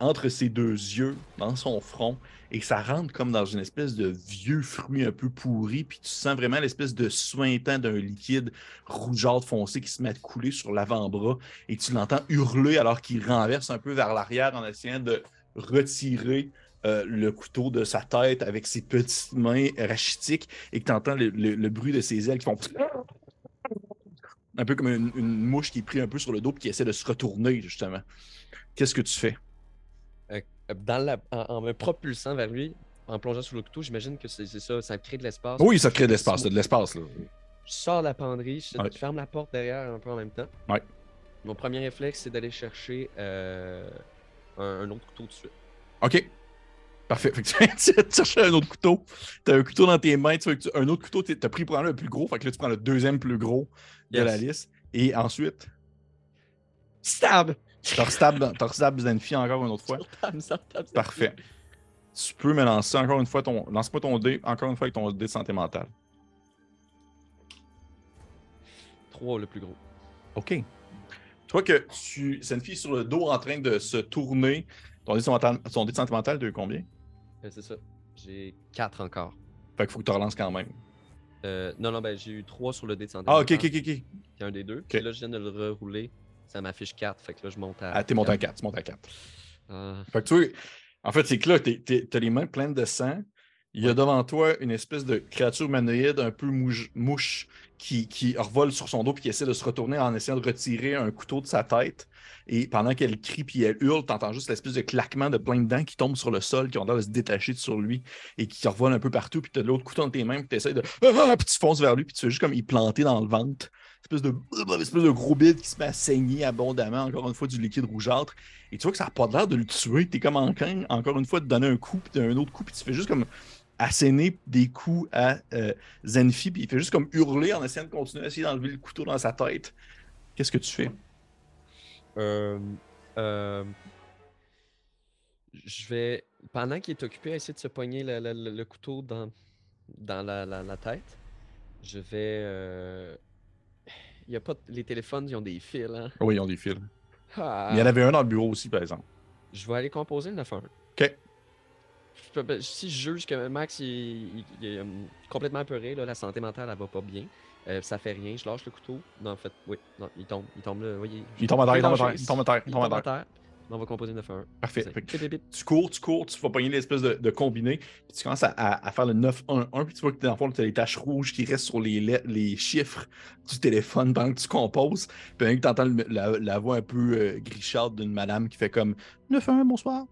entre ses deux yeux, dans son front, et ça rentre comme dans une espèce de vieux fruit un peu pourri, puis tu sens vraiment l'espèce de suintant d'un liquide rougeâtre foncé qui se met à couler sur l'avant-bras, et tu l'entends hurler alors qu'il renverse un peu vers l'arrière en essayant de retirer euh, le couteau de sa tête avec ses petites mains rachitiques, et que tu entends le, bruit de ses ailes qui font un peu comme une, une, mouche qui est prise un peu sur le dos et qui essaie de se retourner, justement qu'est-ce que tu fais? Euh, dans la, en, me propulsant vers lui, en plongeant sous le couteau, j'imagine que c'est ça, ça crée de l'espace. Oui, ça crée de l'espace, de l'espace. Là. Je sors la penderie, je ferme la porte derrière un peu en même temps. Ouais. Mon premier réflexe, c'est d'aller chercher euh, un, autre couteau de suite. OK. Parfait. Fait que tu, vas chercher un autre couteau. Tu as un couteau dans tes mains. Tu veux, un autre couteau, tu as pris pour le plus gros. Fait que là, tu prends le deuxième plus gros de la liste. Et ensuite? Stab! T'as stab Zenfi encore une autre fois? Parfait. Tu peux me lancer encore une fois ton. Lance-moi ton dé, encore une fois avec ton dé de santé mentale. 3 le plus gros. OK. Toi que tu. Zenfi sur le dos en train de se tourner. Ton dé mentale, de combien? Euh, c'est ça. J'ai 4 encore. Fait qu'il faut que tu relances quand même. Euh, non, non, ben j'ai eu 3 sur le dé santé ah, ok, ok, ok. Puis un des deux. Puis là, je viens de le rerouler ça m'affiche 4. Fait que là, je monte à. Ah, t'es monté à 4. Tu montes à 4. Ah. Fait que tu vois, en fait, c'est que là, t'as les mains pleines de sang. Il y a devant toi une espèce de créature humanoïde un peu mouche, qui, qui revole sur son dos et qui essaie de se retourner en essayant de retirer un couteau de sa tête. Et pendant qu'elle crie puis elle hurle, t'entends juste l'espèce de claquement de plein de dents qui tombent sur le sol, qui ont l'air de se détacher sur lui et qui revole un peu partout. Puis t'as l'autre couteau dans tes mains, puis t'essaies de. Ah, puis tu fonces vers lui, puis tu fais juste comme il planter dans le ventre espèce de, espèce de gros bide qui se met à saigner abondamment, encore une fois, du liquide rougeâtre. Et tu vois que ça n'a pas l'air de le tuer. Tu es comme en train, encore une fois, de donner un coup, puis un autre coup, puis tu fais juste comme asséner des coups à euh, Zenfi, puis il fait juste comme hurler en essayant de continuer à essayer d'enlever le couteau dans sa tête. Qu'est-ce que tu fais? Euh, euh, je vais. Pendant qu'il est occupé à essayer de se pogner le, couteau dans, dans la, tête, je vais il y a pas les téléphones, ils ont des fils. Hein? Oui, ils ont des fils. Ah. il y en avait un dans le bureau aussi, par exemple. Je vais aller composer le 9-1. OK. Si je juge que Max il, est hum, complètement apeuré, là, la santé mentale, elle va pas bien. Euh, ça fait rien, je lâche le couteau. Non, en fait, oui, non, il tombe, il tombe là, oui, il, tombe à terre, il tombe à terre, il tombe à terre, il tombe à terre on va composer 9 1. Parfait. tu cours, tu cours, tu vas pogner l'espèce de, de, combiné, puis tu commences à, faire le 9-1-1, puis tu vois que dans le fond, tu as les taches rouges qui restent sur les, les chiffres du téléphone pendant que tu composes. Puis tu entends la, voix un peu euh, gricharde d'une madame qui fait comme 9-1, bonsoir.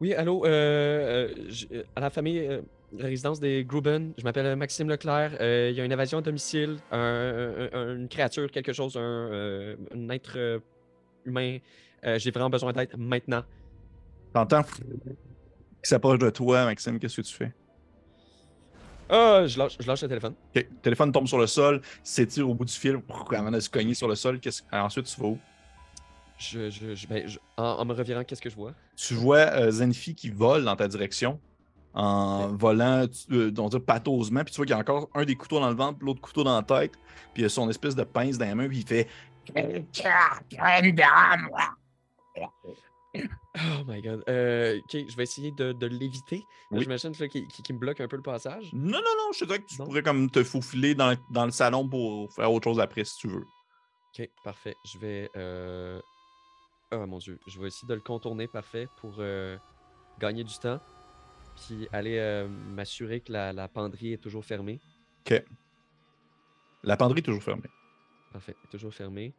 Oui, allô, euh, euh, à la famille. la résidence des Gruben. Je m'appelle Maxime Leclerc. Il y a une évasion à domicile, une créature, quelque chose, un, un être humain euh, j'ai vraiment besoin d'aide maintenant. T'entends? Qui s'approche de toi, Maxime, qu'est-ce que tu fais? Ah, je lâche, je lâche le téléphone. OK. Le téléphone tombe sur le sol, s'étire au bout du fil, avant de se cogner sur le sol. Ensuite, tu vas où? Je, je, ben, en, me revirant, qu'est-ce que je vois? Tu vois euh, Zenfi qui vole dans ta direction en volant, euh, on dire patosement, puis tu vois qu'il y a encore un des couteaux dans le ventre, l'autre couteau dans la tête, puis il a son espèce de pince dans la main, puis il fait Oh my god. Euh, ok, je vais essayer de, de l'éviter. J'imagine qu'il me bloque un peu le passage. Non, non, non, je te dirais que tu pourrais comme te faufiler dans, dans, le salon pour faire autre chose après si tu veux. Ok, parfait. Je vais. Euh... Oh mon dieu. Je vais essayer de le contourner parfait pour euh, gagner du temps. Puis aller euh, m'assurer que la, la, penderie est toujours fermée. Ok. La penderie est toujours fermée. Parfait, toujours fermée.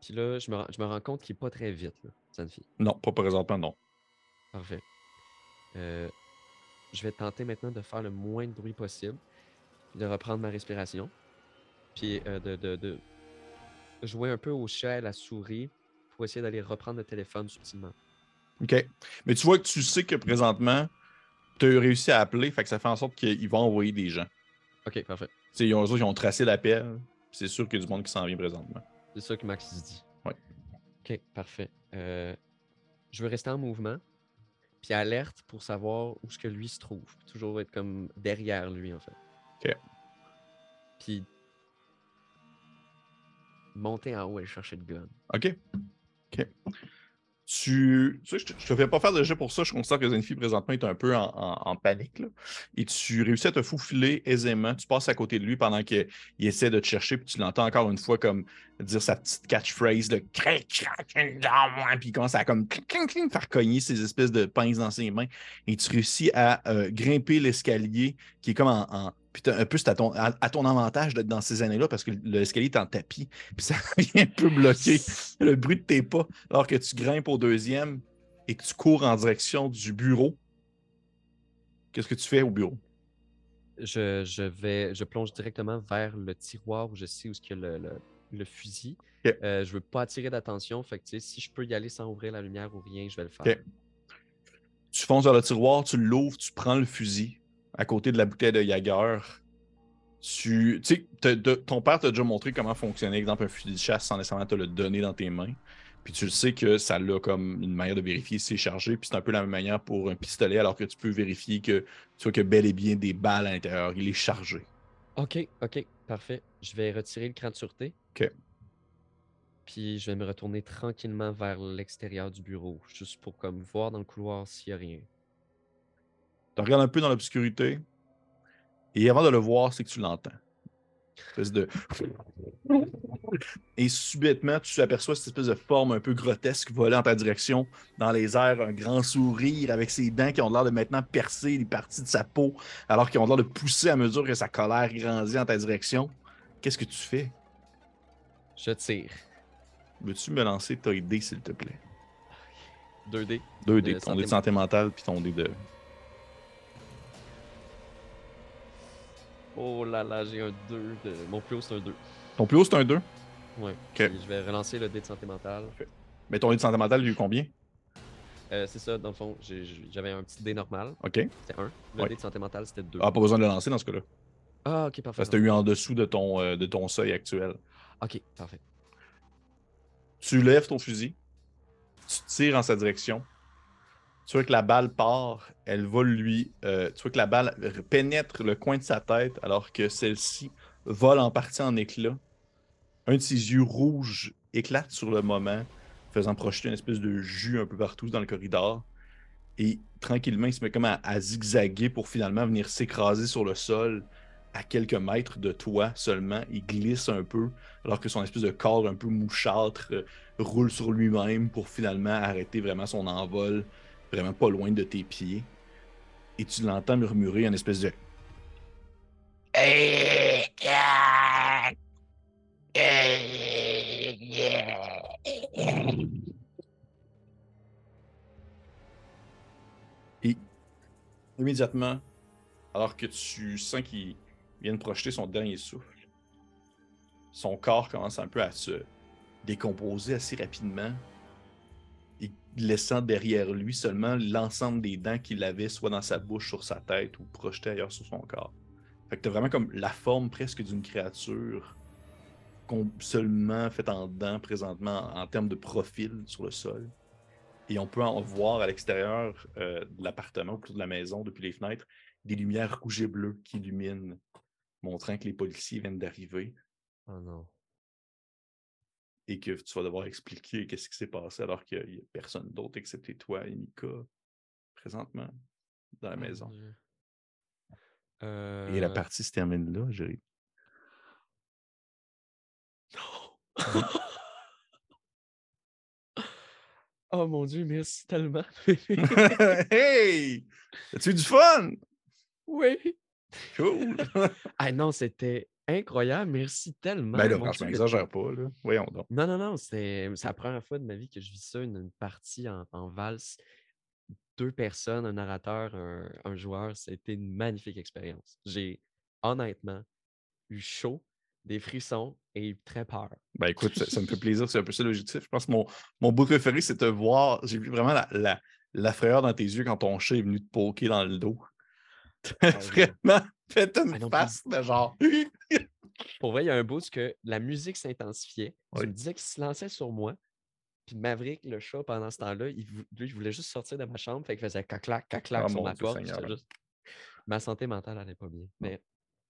Puis là, je me, je me rends compte qu'il n'est pas très vite, là, fille. Non, pas présentement, non. Parfait. Euh, je vais tenter maintenant de faire le moins de bruit possible, de reprendre ma respiration, puis euh, de, de, de, jouer un peu au chat et à la souris pour essayer d'aller reprendre le téléphone subtilement. OK. Mais tu vois que tu sais que présentement, tu as réussi à appeler, fait que ça fait en sorte qu'ils vont envoyer des gens. OK, parfait. ils ont, ils ont tracé l'appel, c'est sûr qu'il y a du monde qui s'en vient présentement. C'est ça que Max dit. Oui. Ok, parfait. Euh, je veux rester en mouvement, puis alerte pour savoir où ce que lui se trouve. Toujours être comme derrière lui, en fait. Ok. Puis monter en haut et chercher le gun. Ok. Tu, tu sais, je ne te fais pas faire de jeu pour ça. Je constate que Zenfi, présentement, est un peu en, panique. Et tu réussis à te faufiler aisément. Tu passes à côté de lui pendant qu'il essaie de te chercher. Puis tu l'entends encore une fois comme dire sa petite catchphrase de crac. Puis il commence à comme faire cogner ces espèces de pinces dans ses mains. Et tu réussis à euh, grimper l'escalier qui est comme en puis un peu, c'est à ton, à, ton avantage d'être dans ces années-là parce que l'escalier est en tapis. Puis ça vient un peu bloquer le bruit de tes pas alors que tu grimpes au deuxième et que tu cours en direction du bureau. Qu'est-ce que tu fais au bureau? Je, vais, je plonge directement vers le tiroir où je sais où est-ce qu'il y a le, fusil. Je Euh, je veux pas attirer d'attention. Fait que, si je peux y aller sans ouvrir la lumière ou rien, je vais le faire. Tu fonces vers le tiroir, tu l'ouvres, tu prends le fusil à côté de la bouteille de Jager. Tu sais, ton père t'a déjà montré comment fonctionnait, exemple, un fusil de chasse sans nécessairement te le donner dans tes mains. Puis tu le sais que ça a comme une manière de vérifier si c'est chargé. Puis c'est un peu la même manière pour un pistolet, alors que tu peux vérifier que tu vois que bel et bien des balles à l'intérieur. Il est chargé. OK, OK, parfait. Je vais retirer le cran de sûreté. OK. Puis je vais me retourner tranquillement vers l'extérieur du bureau, juste pour comme voir dans le couloir s'il n'y a rien. Tu regardes un peu dans l'obscurité. Et avant de le voir, c'est que tu l'entends. Espèce de. Et subitement, tu aperçois cette espèce de forme un peu grotesque voler en ta direction dans les airs, un grand sourire avec ses dents qui ont l'air de maintenant percer les parties de sa peau, alors qu'ils ont l'air de pousser à mesure que sa colère grandit en ta direction. Qu'est-ce que tu fais? Je tire. Veux-tu me lancer ta idée, s'il te plaît? 2D. 2D, ton dé de santé mentale puis ton dé de Oh là là, j'ai un 2. Mon plus haut, c'est un 2. Ton plus haut, c'est un 2? Oui. Je vais relancer le dé de santé mentale. Mais ton dé de santé mentale, il a eu combien? Euh, c'est ça, dans le fond, j'avais un petit dé normal. OK. C'était 1. Le dé de santé mentale, c'était 2. Ah, pas besoin de le lancer dans ce cas-là. Ah, ok, parfait. Parce que tu as eu en dessous de ton, euh, de ton seuil actuel. Ok, parfait. Tu lèves ton fusil, tu tires en sa direction, tu vois que la balle part, elle va lui. Euh, tu vois que la balle pénètre le coin de sa tête alors que celle-ci vole en partie en éclats. Un de ses yeux rouges éclate sur le moment, faisant projeter une espèce de jus un peu partout dans le corridor. Et tranquillement, il se met comme à, zigzaguer pour finalement venir s'écraser sur le sol à quelques mètres de toi seulement. Il glisse un peu alors que son espèce de corps un peu mouchâtre euh, roule sur lui-même pour finalement arrêter vraiment son envol vraiment pas loin de tes pieds. Et tu l'entends murmurer une espèce de. Et immédiatement, alors que tu sens qu'il vient de projeter son dernier souffle, son corps commence un peu à se décomposer assez rapidement laissant derrière lui seulement l'ensemble des dents qu'il avait, soit dans sa bouche, sur sa tête ou projeté ailleurs sur son corps. Fait que t'as vraiment comme la forme presque d'une créature seulement faite en dents présentement en termes de profil sur le sol. Et on peut en voir à l'extérieur euh, de l'appartement ou de la maison, depuis les fenêtres, des lumières rouges et bleues qui illuminent, montrant que les policiers viennent d'arriver. Oh non et que tu vas devoir expliquer qu'est-ce qui s'est passé alors qu'il n'y a, personne d'autre excepté toi et Mika présentement dans la maison. Et la euh partie se termine là, j'ai. Non! oh mon Dieu, merci tellement. hey! As-tu eu du fun? Oui! Cool! ah non, c'était Incroyable, merci tellement. Ben là, franchement, n'exagère pas, là. Voyons donc. Non, non, non, c'est la première fois de ma vie que je vis ça, une, partie en, valse. Deux personnes, un narrateur, un, un joueur, c'était une magnifique expérience. J'ai honnêtement eu chaud, des frissons et très peur. Ben écoute, ça, me fait plaisir, c'est un peu ça l'objectif. Je pense que mon, mon bout préféré, c'est de voir. J'ai vu vraiment la, la, la, frayeur dans tes yeux quand ton chat est venu te poker dans le dos. Ah vraiment fait une ah face de genre. Pour vrai, il y a un bout que la musique s'intensifiait. Tu me disais qu'il se lançait sur moi. Puis Maverick, le chat, pendant ce temps-là, il, lui, je voulais juste sortir de ma chambre. Fait qu'il faisait cac-clac, cac-clac oh sur ma porte. Ma santé mentale n'allait pas bien. Mais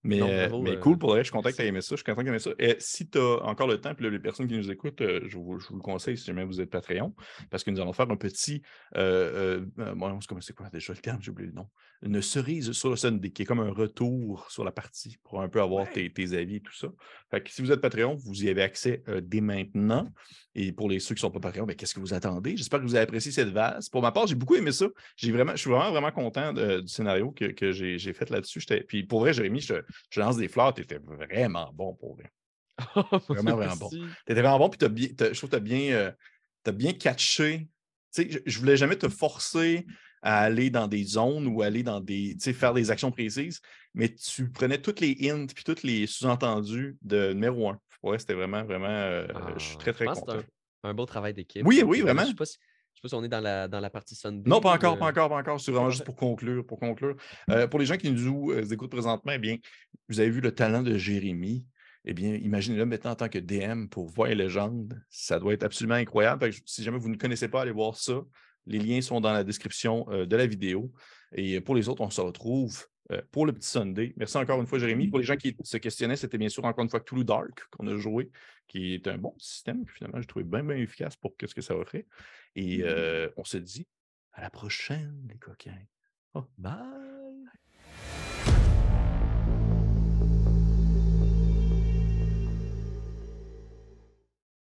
Mais, euh, mais cool, pour reste, je suis content que tu aies aimé ça. Je suis content que tu aimé ça. Et si tu as encore le temps, puis les personnes qui nous écoutent, euh, je, vous, le conseille si jamais vous êtes Patreon, parce que nous allons faire un petit. Euh, euh c'est quoi déjà le terme? J'ai oublié le nom. Une cerise sur le Sunday, qui est comme un retour sur la partie pour un peu avoir tes, avis et tout ça. Fait que si vous êtes Patreon, vous y avez accès dès maintenant. Et pour les ceux qui ne sont pas Patreon, ben, qu'est-ce que vous attendez? J'espère que vous avez apprécié cette vase. Pour ma part, j'ai beaucoup aimé ça. Vraiment, je suis vraiment, vraiment content du scénario que, que j'ai fait là-dessus. Puis pour vrai, Jérémy, je, je lance des fleurs, tu étais vraiment bon pour vrai. vraiment, vraiment bon. Tu étais vraiment bon, puis je trouve que tu as bien, euh, bien catché. je, je voulais jamais te forcer à aller dans des zones ou aller dans des. faire des actions précises, mais tu prenais toutes les hints puis tous les sous-entendus de numéro un. Ouais, c'était vraiment, vraiment. Euh, je suis très, ah, très content. Un, un, beau travail d'équipe. Oui, oui, vraiment. Je sais pas je sais pas si on est dans la, dans la partie Sunday. Non, pas encore, pas encore, pas encore. C'est vraiment juste pour conclure. Pour, conclure. Euh, pour les gens qui nous euh, écoutent présentement, eh bien, vous avez vu le talent de Jérémy. Eh bien, imaginez-le maintenant en tant que DM pour Voix et Légende. Ça doit être absolument incroyable. Si jamais vous ne connaissez pas, allez voir ça. Les liens sont dans la description euh, de la vidéo. Et pour les autres, on se retrouve pour le petit Sunday. Merci encore une fois, Jérémy. Pour les gens qui se questionnaient, c'était bien sûr encore une fois Toulouse Dark qu'on a joué, qui est un bon système. Finalement, j'ai trouvé bien, bien efficace pour ce que ça offrait. Et mmh on se dit à la prochaine, les coquins. Oh. Bye!